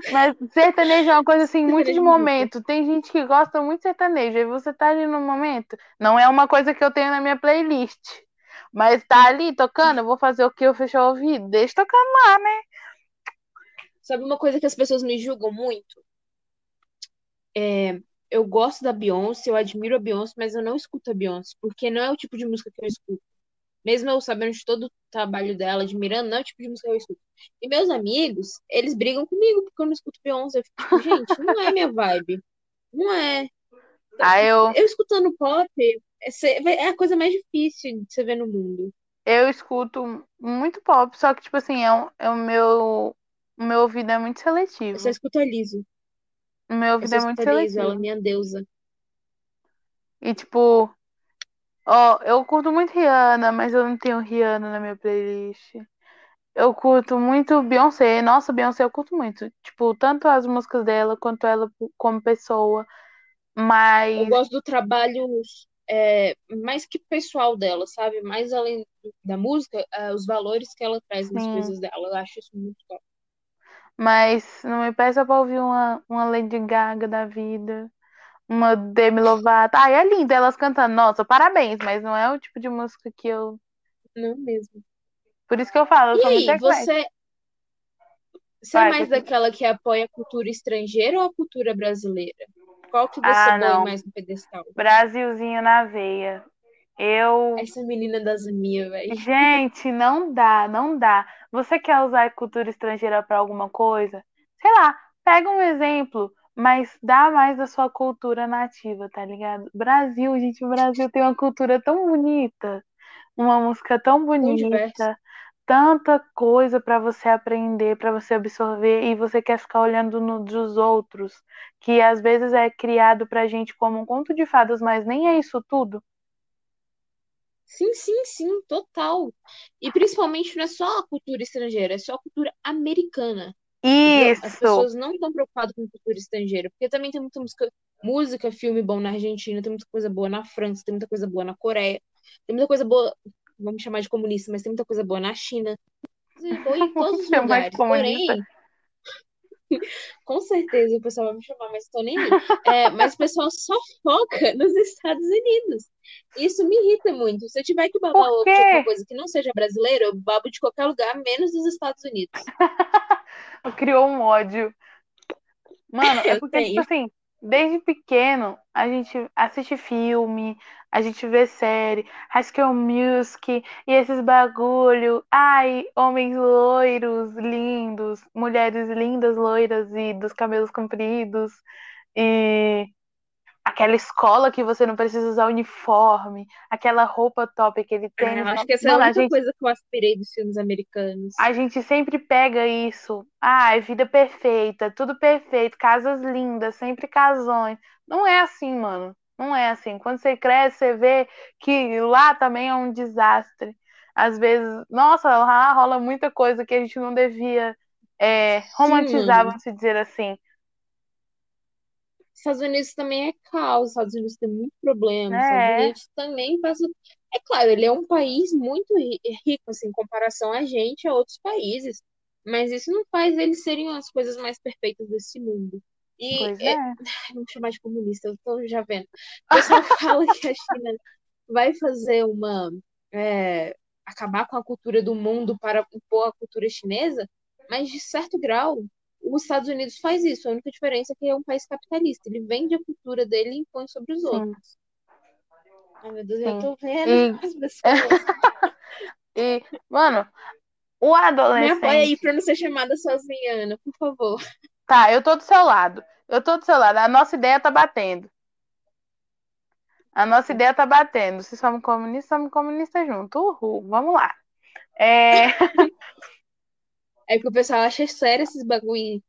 Mas sertanejo é uma coisa assim, muito de irrita. momento. Tem gente que gosta muito de sertanejo, aí você tá ali no momento. Não é uma coisa que eu tenho na minha playlist. Mas tá ali tocando, eu vou fazer o que eu fechar o ouvido. Deixa tocando lá, né? Sabe uma coisa que as pessoas me julgam muito? É, eu gosto da Beyoncé, eu admiro a Beyoncé, mas eu não escuto a Beyoncé, porque não é o tipo de música que eu escuto. Mesmo eu sabendo de todo o trabalho dela, admirando, não é o tipo de música que eu escuto. E meus amigos, eles brigam comigo porque eu não escuto Beyoncé. Eu fico tipo, gente, não é minha vibe. Não é. Aí eu, Eu escutando pop, é é a coisa mais difícil de você ver no mundo. eu escuto muito pop, só que, tipo assim, é, um- é o meu. O meu ouvido é muito seletivo. Eu só escuto a Lizzo. O meu Eu ouvido é muito a Lizzo, ela é seletivo. minha deusa. E tipo, ó, eu curto muito Rihanna, mas eu não tenho Rihanna na minha playlist. Eu curto muito Beyoncé. Nossa, Beyoncé eu curto muito. Tipo, tanto as músicas dela quanto ela como pessoa. Eu Mas, gosto do trabalho é, mais que pessoal dela, sabe? Mais além da música, é, os valores que ela traz nas Sim. coisas dela. Eu acho isso muito top. mas não me peça pra ouvir uma, uma Lady Gaga da vida. Uma Demi Lovato. Ai, é lindo elas cantando. Nossa, parabéns, mas não é o tipo de música que eu. Não mesmo. Por isso que eu falo, eu E aí, você, você é Vai, mais continua. daquela que apoia a cultura estrangeira ou a cultura brasileira? Qual que você Ah, põe mais no pedestal? Brasilzinho na veia. Eu. Essa menina das minhas, velho. Gente, não dá, não dá. Você quer usar a cultura estrangeira para alguma coisa? Sei lá, pega um exemplo, mas dá mais da sua cultura nativa, tá ligado? Brasil, gente, o Brasil tem uma cultura tão bonita, uma música tão bonita, tanta coisa para você aprender, para você absorver, e você quer ficar olhando no dos outros, que às vezes é criado pra gente como um conto de fadas, mas nem é isso tudo. Sim, sim, sim, total. E principalmente não é só a cultura estrangeira, é só a cultura americana. Entendeu? As Isso. pessoas não estão preocupadas com cultura estrangeira, porque também tem muita música, música, filme bom na Argentina, tem muita coisa boa na França, tem muita coisa boa na Coreia, tem muita coisa boa, vamos chamar de comunista, mas tem muita coisa boa na China, boa em todos os Chamar de lugares. Porém, Com certeza o pessoal vai me chamar, mas tô nem. É, mas o pessoal só foca nos Estados Unidos. Isso me irrita muito. Se eu tiver que babar alguma coisa que não seja brasileira, eu babo de qualquer lugar, menos dos Estados Unidos. Criou um ódio. Mano, é porque, tipo assim, desde pequeno a gente assiste filme, a gente vê série, High School Music e esses bagulho. Ai, homens loiros, lindos, mulheres lindas, loiras e dos cabelos compridos. E aquela escola que você não precisa usar uniforme, aquela roupa top, aquele Ah, tênis. eu acho que essa é a única gente coisa que eu aspirei dos filmes americanos. a gente sempre pega isso. Ai, vida perfeita, tudo perfeito, casas lindas, sempre casões. Não é assim, mano. Não é assim. Quando você cresce, você vê que lá também é um desastre. Às vezes, nossa, lá rola muita coisa que a gente não devia é, romantizar, Sim. vamos dizer assim. Estados Unidos também é caos, Estados Unidos tem muito problema, Estados É, Unidos também passa. É claro, ele é um país muito ri- rico, assim, em comparação a gente, a outros países, mas isso não faz eles serem as coisas mais perfeitas desse mundo. E pois é, é. vamos chamar de comunista, eu tô já vendo. O pessoal fala que a China vai fazer uma. é, acabar com a cultura do mundo para impor a cultura chinesa, mas de certo grau, os Estados Unidos faz isso. A única diferença é que é um país capitalista. Ele vende a cultura dele e impõe sobre os Sim, outros. Ai, meu Deus, eu sim. tô vendo E, as pessoas. e, mano, o Me apoia aí adolescente. pra não ser chamada sozinha, Ana, por favor. Tá, eu tô do seu lado. Eu tô do seu lado. A nossa ideia tá batendo. A nossa ideia tá batendo. Se somos comunistas, somos comunistas juntos. Uhul, vamos lá. É... É que o pessoal acha sério esses bagulho.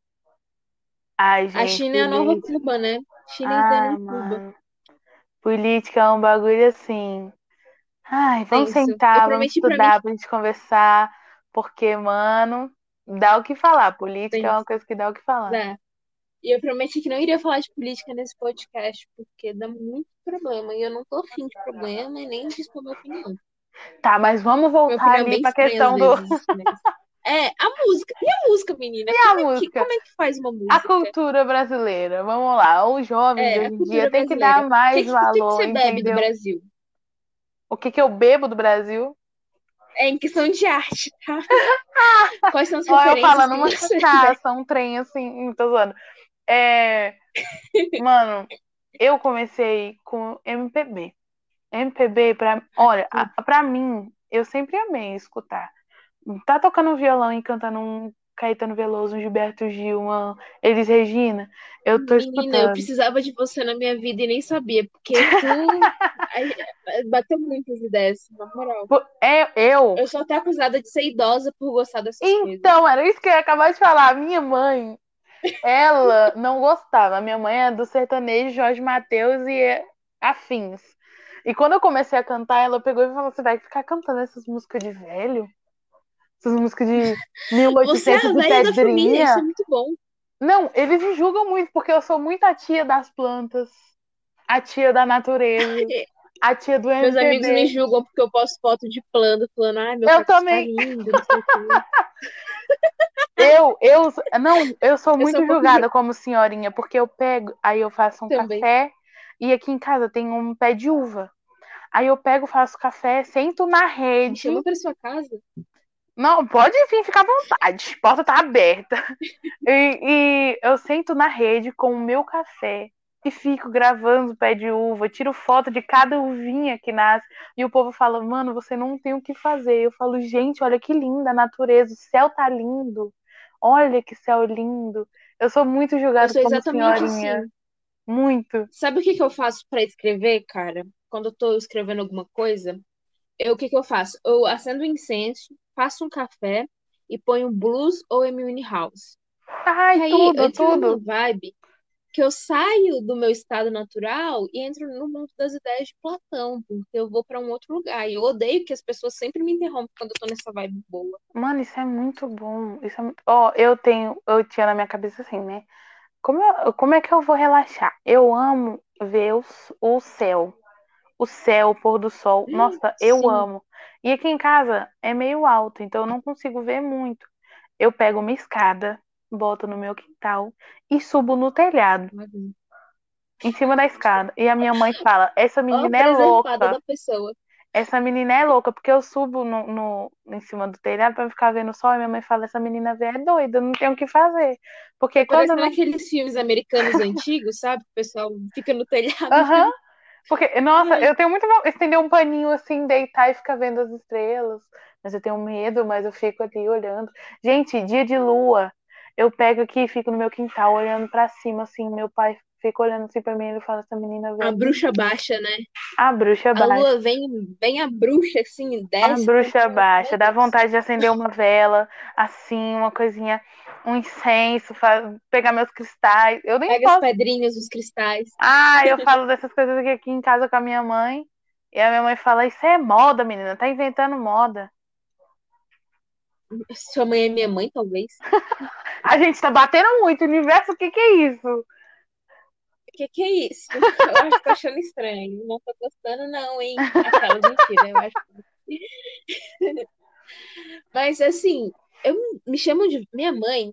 Ai, A gente, China é a nova política. Cuba, né? China the Ai, new Cuba. Política é um bagulho assim. Ai, vamos Tenso. Eu sentar, vamos pra mim estudar pra gente conversar. Porque, mano, dá o que falar. Política é uma coisa que dá o que falar. Dá. E eu prometi que não iria falar de política nesse podcast, porque dá muito problema. E eu não tô afim de problema e nem de expor minha opinião. Tá, mas vamos voltar é ali pra questão do. É, a música. E a música, menina? E a Como é que, música? como é que faz uma A música? cultura brasileira, vamos lá. Os jovens É, a hoje em dia têm que dar que, mais que, o que que valor, você bebe do? Brasil? O que que eu bebo do Brasil? É em questão de arte, tá? Quais são as Ó, eu referências falando que uma cachaça, um trem assim, tô zoando. É, mano, eu comecei com MPB. MPB, pra, olha, a- pra mim, eu sempre amei escutar. Tá tocando um violão e cantando um Caetano Veloso, um Gilberto Gil, uma Elis Regina, eu tô Menina, eu escutando. precisava de você na minha vida e nem sabia, porque tu ai, bateu muitas ideias, na moral. É, eu. Eu sou até acusada de ser idosa por gostar dessas coisas. Então, era isso que eu ia acabar de falar. A minha mãe, ela não gostava. A minha mãe é do sertanejo Jorge Mateus e é afins. E quando eu comecei a cantar, ela pegou e falou: Você vai ficar cantando essas músicas de velho? Essas músicas de Você é a da família, isso é 1870? muito bom. Não, eles me julgam muito, porque eu sou muito a tia das plantas, a tia da natureza, a tia do Meus amigos me MPB. julgam porque eu posto foto de plano, falando, ai, meu Eu tá também. lindo, não sei o quê. Eu, eu, não, eu sou Eu muito sou um pouco julgada como senhorinha, porque eu pego, aí eu faço um Também. café, e aqui em casa tem um pé de uva. Aí eu pego, faço café, sento na Me rede. chama pra sua casa. Não, pode vir, fica à vontade, a porta tá aberta. E, e eu sento na rede com o meu café e fico gravando o pé de uva, tiro foto de cada uvinha que nasce. E o povo fala, mano, você não tem o que fazer. Eu falo, gente, olha que linda a natureza, o céu tá lindo. Olha que céu lindo. Eu sou muito Eu julgada sou como senhorinha. assim. Muito. Sabe o que que eu faço pra escrever, cara? Quando eu tô escrevendo alguma coisa, eu, o que que eu faço? Eu acendo incenso, faço um café e ponho blues ou Amy House. Ai, aí tudo, eu tudo. vibe que eu saio do meu estado natural e entro no mundo das ideias de Platão, porque eu vou pra um outro lugar. E eu odeio que as pessoas sempre me interrompem quando eu tô nessa vibe boa. Mano, isso é muito bom. Isso é... Ó, eu tenho, eu tinha na minha cabeça assim, né? Como, eu- como é que eu vou relaxar? Eu amo ver o, s- o céu. O céu, o pôr do sol. Hum, Nossa, eu sim. amo. E aqui em casa é meio alto, então eu não consigo ver muito. Eu pego uma escada, boto no meu quintal e subo no telhado, em cima da escada. E a minha mãe fala: Essa menina é louca. Essa menina é louca, porque eu subo no, no- em cima do telhado pra ficar vendo o sol. E minha mãe fala: Essa menina velha é doida, não tem o que fazer. Porque quando Parece não. naqueles filmes americanos antigos, sabe? O pessoal fica no telhado. Aham. Porque, nossa, eu tenho muito de estender um paninho assim, deitar e ficar vendo as estrelas. Mas eu tenho medo, mas eu fico ali olhando. Gente, dia de lua, eu pego aqui e fico no meu quintal olhando pra cima, assim. Meu pai fica olhando assim pra mim e ele fala: Essa menina A velha. bruxa baixa, né? A bruxa A baixa. lua vem, vem a bruxa, assim, A desce. bruxa meu baixa. Dá vontade de acender uma vela, assim, uma coisinha, um incenso, pegar meus cristais. Eu nem Pega as posso. pedrinhas, os cristais. Ah, eu falo dessas coisas aqui, aqui em casa com a minha mãe. E a minha mãe fala: Isso é moda, menina. Tá inventando moda. Sua mãe é minha mãe, talvez. A gente tá batendo muito. Universo, o que que é isso? O que que é isso? Eu acho que tô achando estranho. Não tô gostando, não, hein? Aquela mentira, eu acho. Mas, assim, eu me chamo de. Minha mãe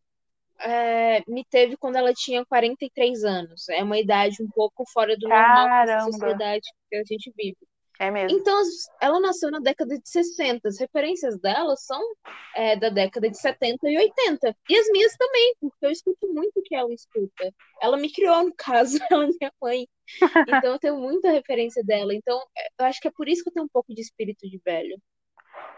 é, me teve quando ela tinha 43 anos. É uma idade um pouco fora do normal nessa Caramba. sociedade que a gente vive. É mesmo. Então, ela nasceu na década de 60. As referências dela são é, da década de 70 e 80. E as minhas também, porque eu escuto muito o que ela escuta. Ela me criou, no caso, ela é minha mãe. Então, eu tenho muita referência dela. Então, é, eu acho que é por isso que eu tenho um pouco de espírito de velho.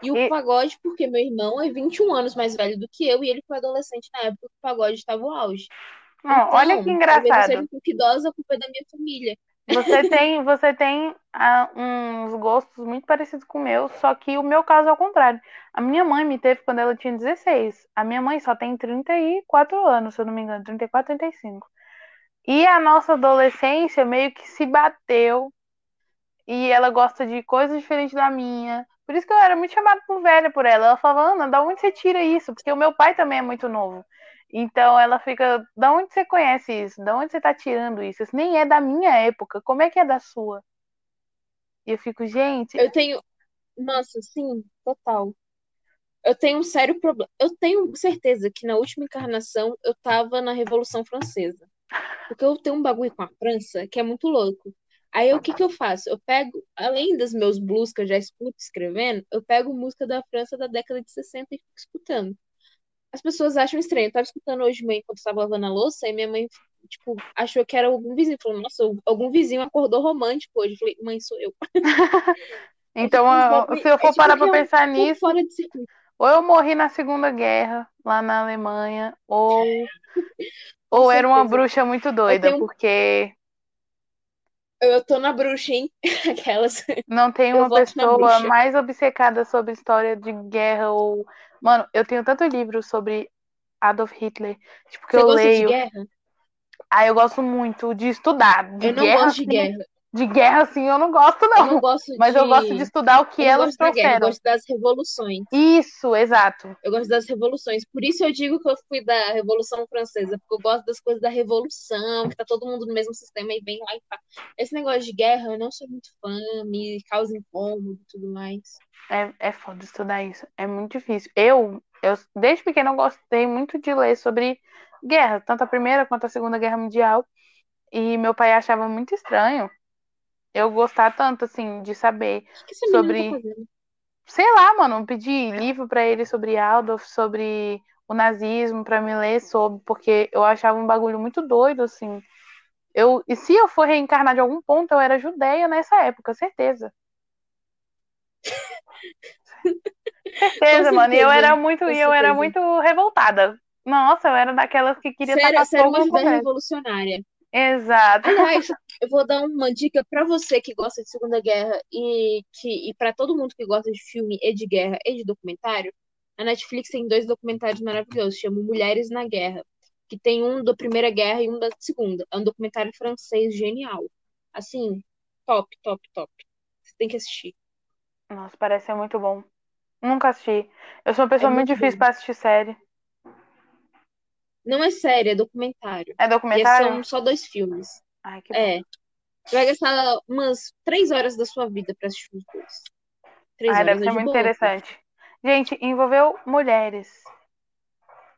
E o E- pagode, porque meu irmão é 21 anos mais velho do que eu e ele foi adolescente na época que o pagode estava no auge. Não, olha Então, que talvez eu seja engraçado. um pouco idosa, a culpa é da minha família. Você tem, você tem ah, uns gostos muito parecidos com o meu, só que o meu caso é ao contrário. A minha mãe me teve quando ela tinha 16. A minha mãe só tem 34 anos, se eu não me engano, 34, 35. E a nossa adolescência meio que se bateu e ela gosta de coisas diferentes da minha. Por isso que eu era muito chamada por velha por ela. Ela falava, Ana, da onde você tira isso? Porque o meu pai também é muito novo. Então ela fica, da onde você conhece isso? Da onde você tá tirando isso? Isso nem é da minha época. Como é que é da sua? E eu fico, gente, Eu tenho. Nossa, sim, total. Eu tenho um sério problema. Eu tenho certeza que na última encarnação eu tava na Revolução Francesa. Porque eu tenho um bagulho com a França que é muito louco. Aí o que que eu faço? Eu pego, além dos meus blues que eu já escuto escrevendo, eu pego música da França da década de 60 e fico escutando. As pessoas acham estranho. Eu tava escutando hoje de manhã enquanto estava lavando a louça, e minha mãe, tipo, achou que era algum vizinho. Falou, nossa, algum vizinho acordou romântico hoje. Eu falei, mãe, sou eu. então tipo eu- se eu é for tipo parar pra é pensar nisso, fora de ou eu morri na Segunda Guerra, lá na Alemanha, ou, ou era uma bruxa muito doida, porque Eu tô na bruxa, hein? Aquelas. não tem uma pessoa mais obcecada sobre história de guerra ou. Mano, eu tenho tanto livro sobre Adolf Hitler, tipo, que Você eu gosta de leio. guerra? Ah, eu gosto muito de estudar. De Eu não guerra, gosto de assim, guerra. De guerra, assim, eu não gosto, Eu não. não gosto Mas de. eu gosto de estudar o que eu não elas da guerra, eu trouxeram. gosto das revoluções. Isso, exato. Eu gosto das revoluções. Por isso eu digo que eu fui da Revolução Francesa, porque eu gosto das coisas da revolução, que tá todo mundo no mesmo sistema e vem lá e pá. Esse negócio de guerra, eu não sou muito fã, me causa incômodo e tudo mais. É, é foda estudar isso. É muito difícil. Eu, eu, desde pequena, eu gostei muito de ler sobre guerra, tanto a Primeira quanto a Segunda Guerra Mundial. E meu pai achava muito estranho eu gostar tanto, assim, de saber. Que essa menina Sobre- tá? Sei lá, mano, pedir livro pra ele sobre Adolf, sobre o nazismo, pra me ler sobre, porque eu achava um bagulho muito doido, assim. Eu, e se eu for reencarnar de algum ponto, eu era judeia nessa época, certeza. certeza, Com mano. E eu era muito, com eu era muito revoltada. Nossa, eu era daquelas que queria era, tacar você era fogo uma revolucionária. Exato. Aliás, eu vou dar uma dica pra você que gosta de Segunda Guerra e que e para todo mundo que gosta de filme e de guerra e de documentário. A Netflix tem dois documentários maravilhosos, chama Mulheres na Guerra, que tem um da Primeira Guerra e um da Segunda. É um documentário francês genial. Assim, top, top, top. Você tem que assistir. Nossa, parece ser muito bom. Nunca assisti. Eu sou uma pessoa É muito muito difícil pra assistir série. Não é série, é documentário. É E documentário? são só dois filmes. Ai, que. É. Você vai gastar umas três horas da sua vida pra assistir os dois. Três Ai, horas deve é ser de muito boa. interessante. Gente, envolveu mulheres.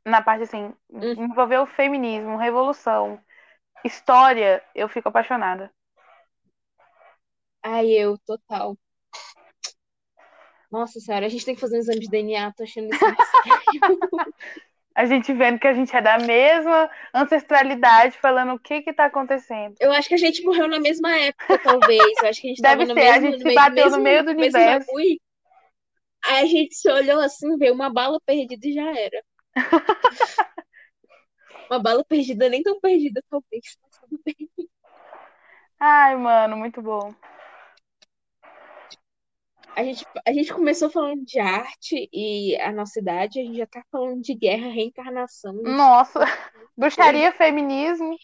na parte assim, Hum. envolveu feminismo, revolução, história, eu fico apaixonada. Ai, eu, total. Nossa senhora, a gente tem que fazer um exame de DNA, tô achando isso. A gente vendo que a gente é da mesma ancestralidade, falando o que que tá acontecendo. Eu acho que a gente morreu na mesma época, talvez. Eu acho que a gente Deve no ser, a mesmo, gente no se meio- bateu no mesmo- meio do universo. bagulho. Aí a gente se olhou assim, veio uma bala perdida e já era. Uma bala perdida, nem tão perdida, talvez. Ai, mano, muito bom. A gente, a gente começou falando de arte e a nossa idade, a gente já tá falando de guerra, reencarnação. Nossa, bruxaria, feminismo.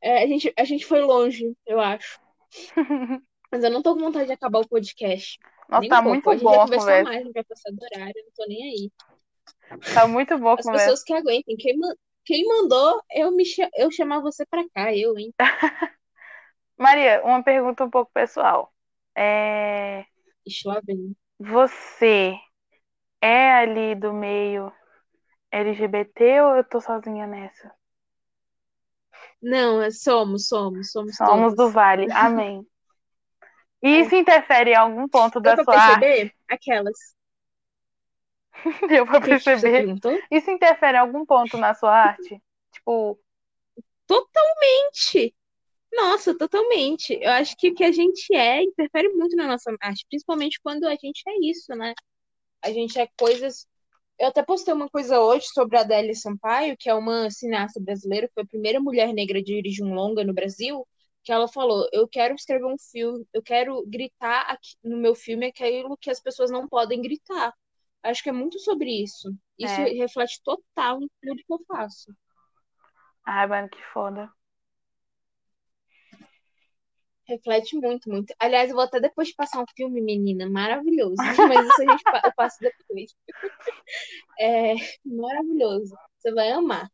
É, a gente, a gente foi longe, eu acho. Mas eu não tô com vontade de acabar o podcast. Nossa, nem tá um pouco. muito a gente bom vai conversar conversa. mais, a gente vai passar do horário, eu não tô nem aí. Tá muito boa a As conversa. pessoas que aguentem. Quem, quem mandou eu, me eu chamar você pra cá, eu, hein? Maria, uma pergunta um pouco pessoal. É, Ixi, lá vem. você é ali do meio LGBT ou eu tô sozinha nessa? Não, é- somos, somos, somos Somos do todos. Vale. Amém. E É. isso interfere em algum ponto da sua arte? perceber? Aquelas. Deu pra que você perceber? Isso interfere em algum ponto na sua arte? Tipo, Totalmente. Nossa, totalmente. Eu acho que o que a gente é interfere muito na nossa arte, principalmente quando a gente é isso, né? A gente é coisas. Eu até postei uma coisa hoje sobre a Adélia Sampaio, que é uma cineasta brasileira, foi a primeira mulher negra a dirigir um longa no Brasil, que ela falou: Eu quero escrever um filme, eu quero gritar aqui no meu filme aquilo que as pessoas não podem gritar. Acho que é muito sobre isso. Isso É. reflete total em tudo que eu faço. ai, mano, que foda. Reflete muito, muito. Aliás, eu vou até depois passar um filme, menina, maravilhoso. Mas isso a gente eu passo depois. É maravilhoso. Você vai amar.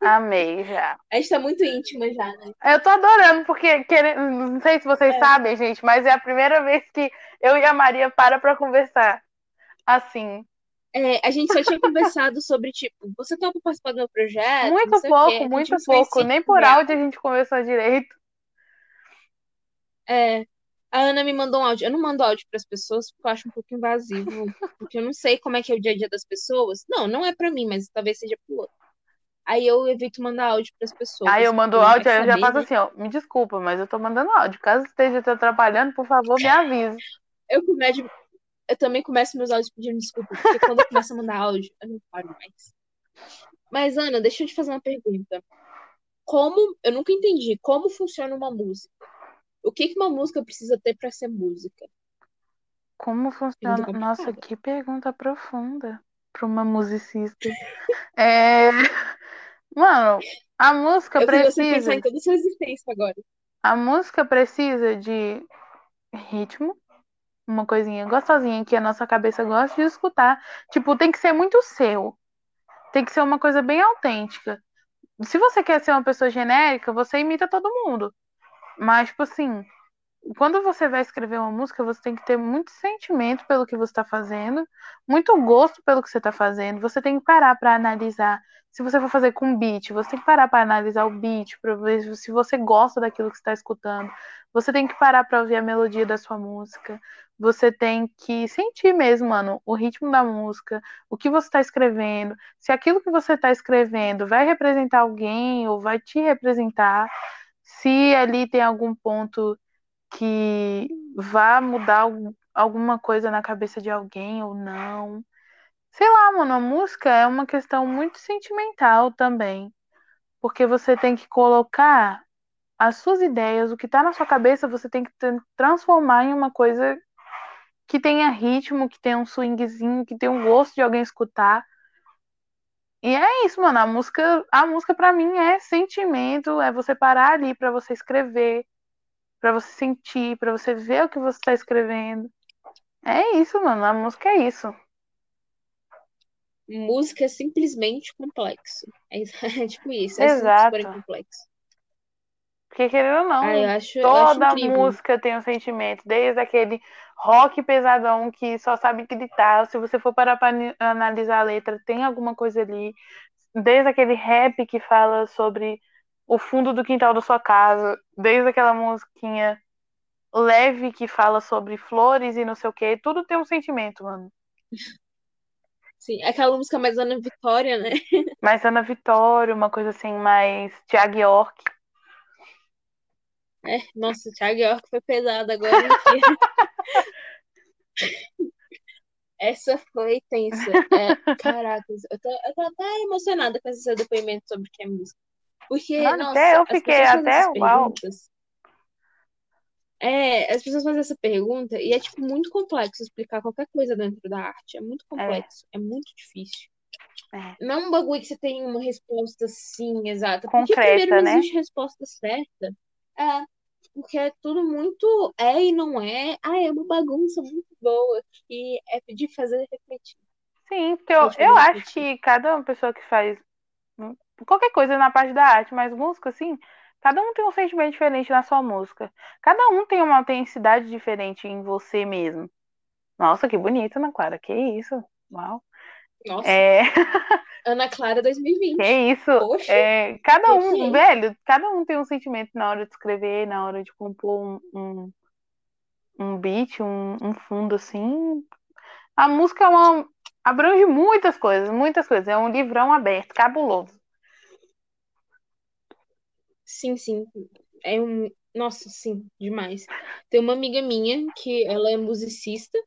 Amei já. A gente tá muito íntima já, né? Eu tô adorando, porque querendo, não sei se vocês É. sabem, gente, mas é a primeira vez que eu e a Maria para pra conversar. Assim, É, a gente só tinha conversado sobre, tipo, você topa participar do meu projeto? Muito pouco, gente muito conhecia pouco. Nem por já. áudio a gente conversou direito. É, a Ana me mandou um áudio. Eu não mando áudio para as pessoas porque eu acho um pouco invasivo, porque eu não sei como é que é o dia a dia das pessoas. Não, não é para mim, mas talvez seja pro outro. Aí eu evito mandar áudio para as pessoas. Aí eu mando porque áudio, aí eu já faço né? assim, ó, me desculpa, mas eu tô mandando áudio. Caso esteja te atrapalhando, por favor, me avise. Eu, começo, eu também começo meus áudios pedindo desculpa, porque quando eu começo a mandar áudio, eu não paro mais. Mas, Ana, deixa eu te fazer uma pergunta. Como, eu nunca entendi, como funciona uma música? O que que uma música precisa ter para ser música? Como funciona? Nossa, que pergunta profunda para uma musicista. É... Mano, a música Eu precisa, pensar em toda a sua existência agora. a música precisa de ritmo, uma coisinha gostosinha que a nossa cabeça gosta de escutar. Tipo, tem que ser muito seu. Tem que ser uma coisa bem autêntica. Se você quer ser uma pessoa genérica, você imita todo mundo. Mas, tipo assim, quando você vai escrever uma música, você tem que ter muito sentimento pelo que você está fazendo, muito gosto pelo que você está fazendo. Você tem que parar para analisar. Se você for fazer com beat, você tem que parar para analisar o beat, para ver se você gosta daquilo que está escutando. Você tem que parar para ouvir a melodia da sua música. Você tem que sentir mesmo, mano, o ritmo da música, o que você está escrevendo. Se aquilo que você está escrevendo vai representar alguém ou vai te representar. Se ali tem algum ponto que vá mudar algum- alguma coisa na cabeça de alguém ou não. Sei lá, mano, a música é uma questão muito sentimental também. Porque você tem que colocar as suas ideias, o que tá na sua cabeça, você tem que tra- transformar em uma coisa que tenha ritmo, que tenha um swingzinho, que tenha um gosto de alguém escutar. E é isso, mano. A música, a música para mim é sentimento, é você parar ali pra você escrever, pra você sentir, pra você ver o que você tá escrevendo. É isso, mano. A música é isso. Música é simplesmente complexo. É, é tipo isso, é Exato. super complexo. Porque querendo ou não, Ah, acho, toda música tem um sentimento, desde aquele rock pesadão que só sabe gritar. Se você for parar para analisar a letra, tem alguma coisa ali. Desde aquele rap que fala sobre o fundo do quintal da sua casa, desde aquela musiquinha leve que fala sobre flores e não sei o que, tudo tem um sentimento, mano. Sim, aquela música mais Ana Vitória, né? Mais Ana Vitória, uma coisa assim, mais Thiago York. É, nossa, o Thiago York foi pesado agora. Essa foi tensa. É, caracas, eu tô, eu tô até emocionada com esse seu depoimento sobre o que é música. Porque, Mano, nossa, até eu fiquei, até uau. É, as pessoas fazem essa pergunta e é, tipo, muito complexo explicar qualquer coisa dentro da arte. É muito complexo, é, muito difícil. É. Não é um bagulho que você tem uma resposta sim, exata. Porque Concreta, primeiro não né? existe resposta certa. É, porque é tudo muito é e não é. Ah, é uma bagunça muito boa que é de fazer refletir. Sim, porque eu, fazer eu acho que cada pessoa que faz qualquer coisa na parte da arte, mas música, assim, cada um tem um sentimento diferente na sua música. Cada um tem uma autenticidade diferente em você mesmo. Nossa, que bonito, Ana Clara. Que isso? Uau. Nossa, É, Ana Clara 2020. que isso? Poxa, É, cada um, Gente. velho, cada um tem um sentimento na hora de escrever, na hora de compor um, um, um beat, um, um fundo, assim. A música é uma, abrange muitas coisas, muitas coisas. É um livrão aberto, cabuloso. sim, sim. É um. Nossa, sim, demais. Tem uma amiga minha que ela é musicista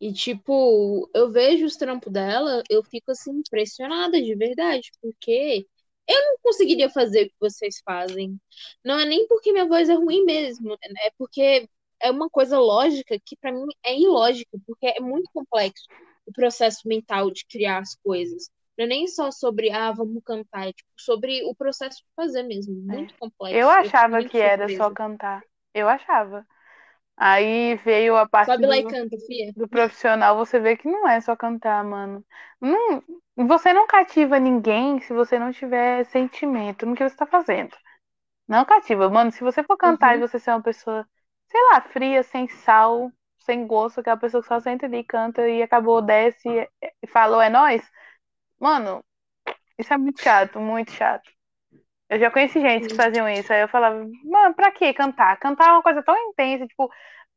e, tipo, eu vejo os trampos dela, eu fico assim impressionada de verdade, porque eu não conseguiria fazer o que vocês fazem. Não é nem porque minha voz é ruim mesmo, é porque é uma coisa lógica que pra mim é ilógica, porque é muito complexo o processo mental de criar as coisas. Não é nem só sobre, ah, vamos cantar, é tipo, sobre o processo de fazer mesmo, muito complexo. Eu achava muito que era só surpresa. cantar. Eu achava. Aí veio a parte Sobe lá e do, canta, fia. do profissional, você vê que não é só cantar, mano. Não, você não cativa ninguém se você não tiver sentimento no que você tá fazendo. Não cativa, mano. Se você for cantar e Uhum. você ser uma pessoa, sei lá, fria, sem sal, sem gosto, aquela pessoa que só senta ali, canta e acabou, desce e e falou, é nóis. Mano, isso é muito chato, muito chato. Eu já conheci gente que Sim. faziam isso. Aí eu falava, mano, pra que cantar? Cantar é uma coisa tão intensa, tipo,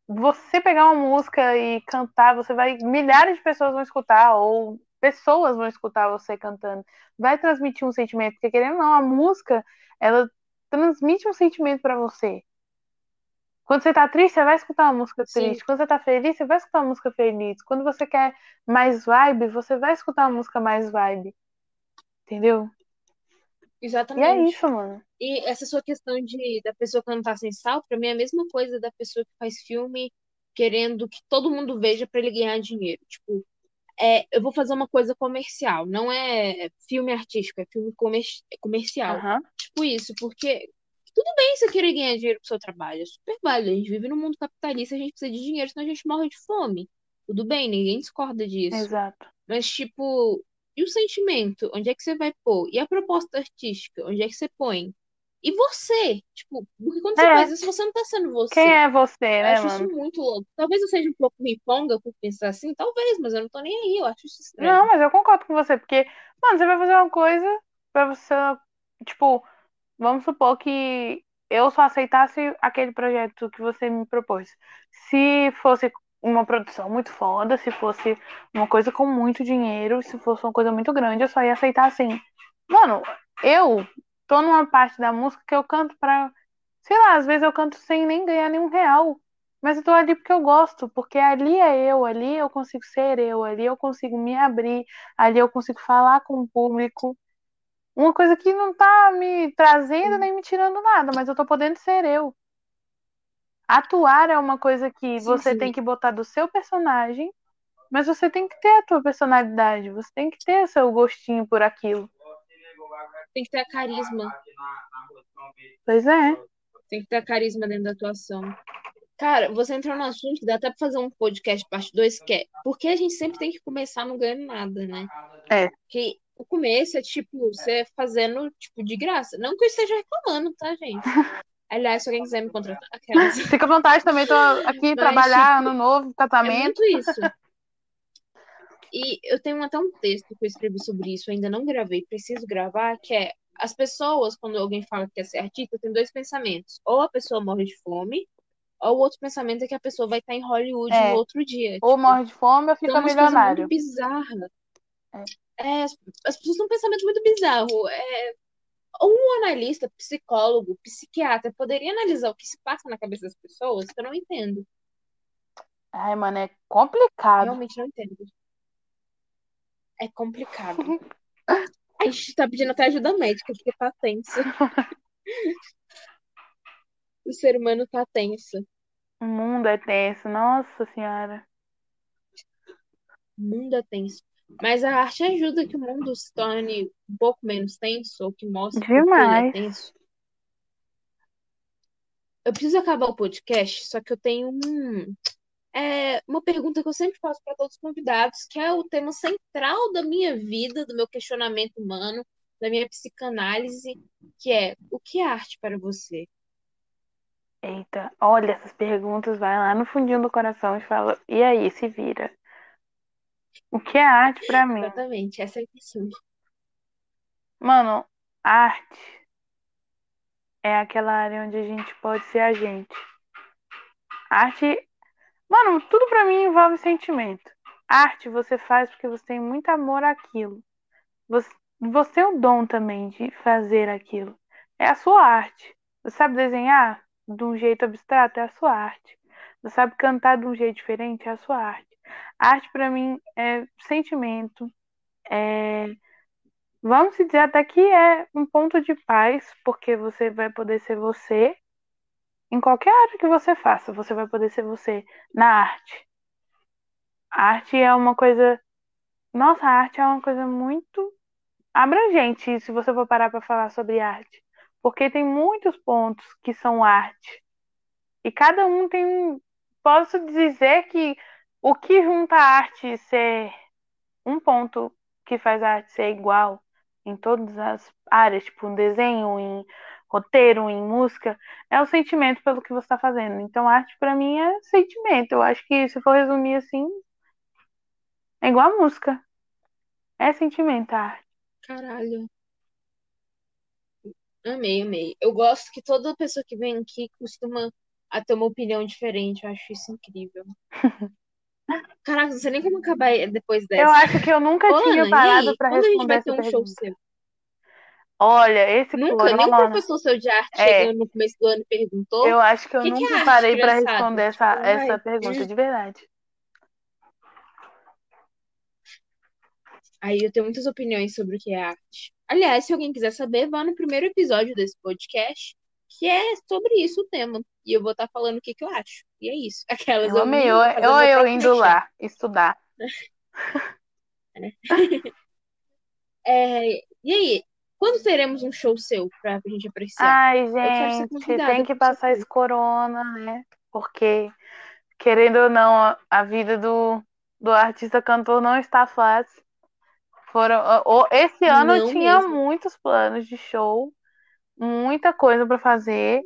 você pegar uma música e cantar, você vai, milhares de pessoas vão escutar, ou pessoas vão escutar você cantando. Vai transmitir um sentimento, porque querendo ou não, a música, ela transmite um sentimento pra você. Quando você tá triste, você vai escutar uma música Sim. triste. Quando você tá feliz, você vai escutar uma música feliz. Quando você quer mais vibe, você vai escutar uma música mais vibe. Entendeu? E é Exatamente. isso, mano. E essa sua questão de da pessoa cantar sem sal, pra mim é a mesma coisa da pessoa que faz filme querendo que todo mundo veja pra ele ganhar dinheiro. Tipo, é, eu vou fazer uma coisa comercial, não é filme artístico, é filme comer comercial. Aham. Tipo isso, porque tudo bem você querer ganhar dinheiro pro seu trabalho, é super válido. A gente vive num mundo capitalista, a gente precisa de dinheiro, senão a gente morre de fome. Tudo bem, ninguém discorda disso. Exato. Mas, tipo, e o sentimento? Onde é que você vai pôr? E a proposta artística? Onde é que você põe? E você? Tipo, porque quando você É. faz isso, você não tá sendo você. Quem é você, Eu né, acho mano? isso muito louco. Talvez eu seja um pouco riponga por pensar assim, talvez, mas eu não tô nem aí, eu acho isso estranho. Não, mas eu concordo com você, porque, mano, você vai fazer uma coisa pra você, tipo, vamos supor que eu só aceitasse aquele projeto que você me propôs. Se fosse uma produção muito foda, se fosse uma coisa com muito dinheiro, se fosse uma coisa muito grande, eu só ia aceitar assim. Mano, eu tô numa parte da música que eu canto pra, sei lá, às vezes eu canto sem nem ganhar nenhum real. Mas eu tô ali porque eu gosto, porque ali é eu, ali eu consigo ser eu, ali eu consigo me abrir, ali eu consigo falar com o público. Uma coisa que não tá me trazendo nem me tirando nada, mas eu tô podendo ser eu. Atuar é uma coisa que Sim, você sim. tem que botar do seu personagem, mas você tem que ter a tua personalidade, você tem que ter o seu gostinho por aquilo. Tem que ter carisma. Pois é. Tem que ter carisma dentro da atuação. Cara, você entrou no assunto que dá até pra fazer um podcast parte 2, que é porque a gente sempre tem que começar não ganhando nada, né? É. Que o começo é tipo, você fazendo tipo de graça. Não que eu esteja reclamando, tá, gente? Aliás, se alguém quiser me contratar, aquelas. Fica à vontade também, tô aqui Mas, trabalhar, tipo, ano novo, É casamento. muito isso. E eu tenho até um texto que eu escrevi sobre isso, ainda não gravei, preciso gravar, que é as pessoas, quando alguém fala que quer ser artista, tem dois pensamentos. Ou a pessoa morre de fome, ou o outro pensamento é que a pessoa vai estar em Hollywood É. no outro dia. Ou Tipo, morre de fome ou Então, fica coisas milionário. muito bizarras. É, as, as pessoas têm um pensamento muito bizarro. É, um analista, psicólogo, psiquiatra poderia analisar o que se passa na cabeça das pessoas, que eu não entendo. Ai, mano, é complicado. Realmente não entendo. É complicado. A gente tá pedindo até ajuda médica, porque tá tenso. O ser humano tá tenso. O mundo é tenso, nossa senhora. O mundo é tenso. Mas a arte ajuda que o mundo se torne um pouco menos tenso, ou que mostre que ele é tenso. Eu preciso acabar o podcast, só que eu tenho um, é, uma pergunta que eu sempre faço para todos os convidados, que é o tema central da minha vida, do meu questionamento humano, da minha psicanálise, que é o que é arte para você? Eita, olha essas perguntas, vai lá no fundinho do coração e fala, e aí, se vira. O que é arte pra mim? Exatamente, essa é a questão. Mano, arte é aquela área onde a gente pode ser a gente. Arte, mano, tudo pra mim envolve sentimento. Arte você faz porque você tem muito amor àquilo. Você, você é o dom também de fazer aquilo. É a sua arte. Você sabe desenhar de um jeito abstrato? É a sua arte. Você sabe cantar de um jeito diferente? É a sua arte. Arte pra mim é sentimento, é Vamos dizer até que é um ponto de paz, porque você vai poder ser você em qualquer área que você faça, você vai poder ser você na arte. A arte é uma coisa. Nossa, a arte é uma coisa muito abrangente, se você for parar para falar sobre arte. Porque tem muitos pontos que são arte. E cada um tem um. Posso dizer que o que junta a arte ser um ponto que faz a arte ser igual em todas as áreas, tipo em desenho, em roteiro, em música, é o sentimento pelo que você está fazendo. Então, arte para mim é sentimento. Eu acho que se for resumir assim, é igual a música. É sentimento, a arte. Caralho. Amei, amei. Eu gosto que toda pessoa que vem aqui costuma a ter uma opinião diferente. Eu acho isso incrível. Caraca, não sei nem como acabar depois dessa. Eu acho que eu nunca Ô, tinha Ana, parado aí? para Quando a gente responder vai ter um show seu? Olha, esse Nunca, nem corona, professor seu de arte É. chegando no começo do ano perguntou. eu acho que eu Que que é nunca parei para responder essa, Tipo, essa pergunta, de verdade. Aí eu tenho muitas opiniões sobre o que é arte. Aliás, se alguém quiser saber, vá no primeiro episódio desse podcast, que é sobre isso o tema. E eu vou estar falando o que, que eu acho. E é isso. Aquelas Eu amei, me eu, eu, eu indo lá estudar. É, e aí, quando teremos um show seu pra gente apreciar? Ai, gente, tem que passar esse corona, né? Porque, querendo ou não, a- vida do, do artista cantor não está fácil. Foram, esse ano eu Não tinha mesmo. muitos planos de show, muita coisa para fazer,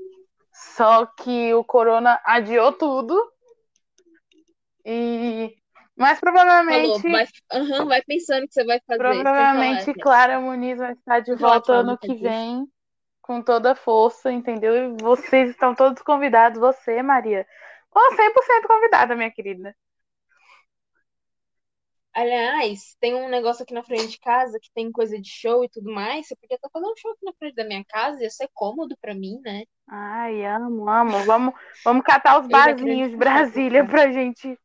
só que o corona adiou tudo. E mas Falou, provavelmente, vai, aham, vai pensando que você vai fazer. Sem falar, provavelmente né? Clara Muniz vai estar de volta ano que vem com toda a força, entendeu? E vocês estão todos convidados, você, Maria. Ô, 100% convidada, minha querida. Aliás, tem um negócio aqui na frente de casa que tem coisa de show e tudo mais. Você podia estar fazendo um show aqui na frente da minha casa, ia ser cômodo pra mim, né? Ai, amo, amo. Vamos, vamos catar os barzinhos de Brasília pouquinho. pra gente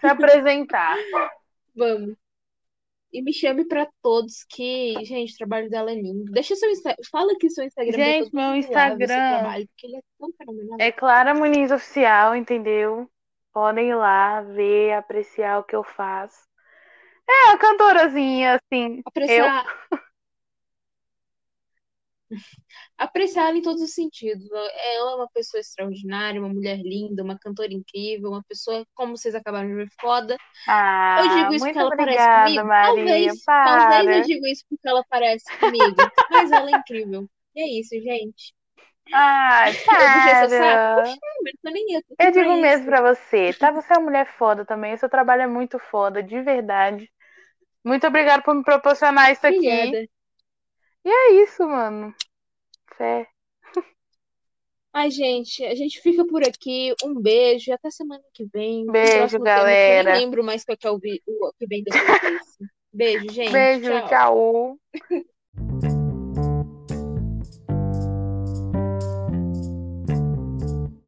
se apresentar. Vamos. E me chame pra todos que, gente, o trabalho dela é lindo. Deixa seu Instagram. Fala aqui seu Instagram Gente, meu Instagram trabalho, porque ele é é Clara Muniz Oficial, entendeu? Podem ir lá ver, apreciar o que eu faço. É, a cantorazinha, assim, eu. Apreciar. apreciar ela em todos os sentidos. Ela é uma pessoa extraordinária, uma mulher linda, uma cantora incrível, uma pessoa, como vocês acabaram de ver, foda. Ah, eu digo isso porque ela parece obrigada, comigo. Maria. Talvez, Para. talvez eu digo isso porque ela parece comigo. Mas ela é incrível. E é isso, gente. Ah, nem eu. digo mesmo pra você, tá? Você é uma mulher foda também. Seu trabalho é muito foda, de verdade. Muito obrigada por me proporcionar isso aqui. Obrigada. E é isso, mano. Fé. Ai, gente, a gente fica por aqui. Um beijo e até semana que vem. Beijo, que eu galera. nem lembro mais qual que é o, o que vem depois desse. Beijo, gente. Beijo, Tchau. tchau.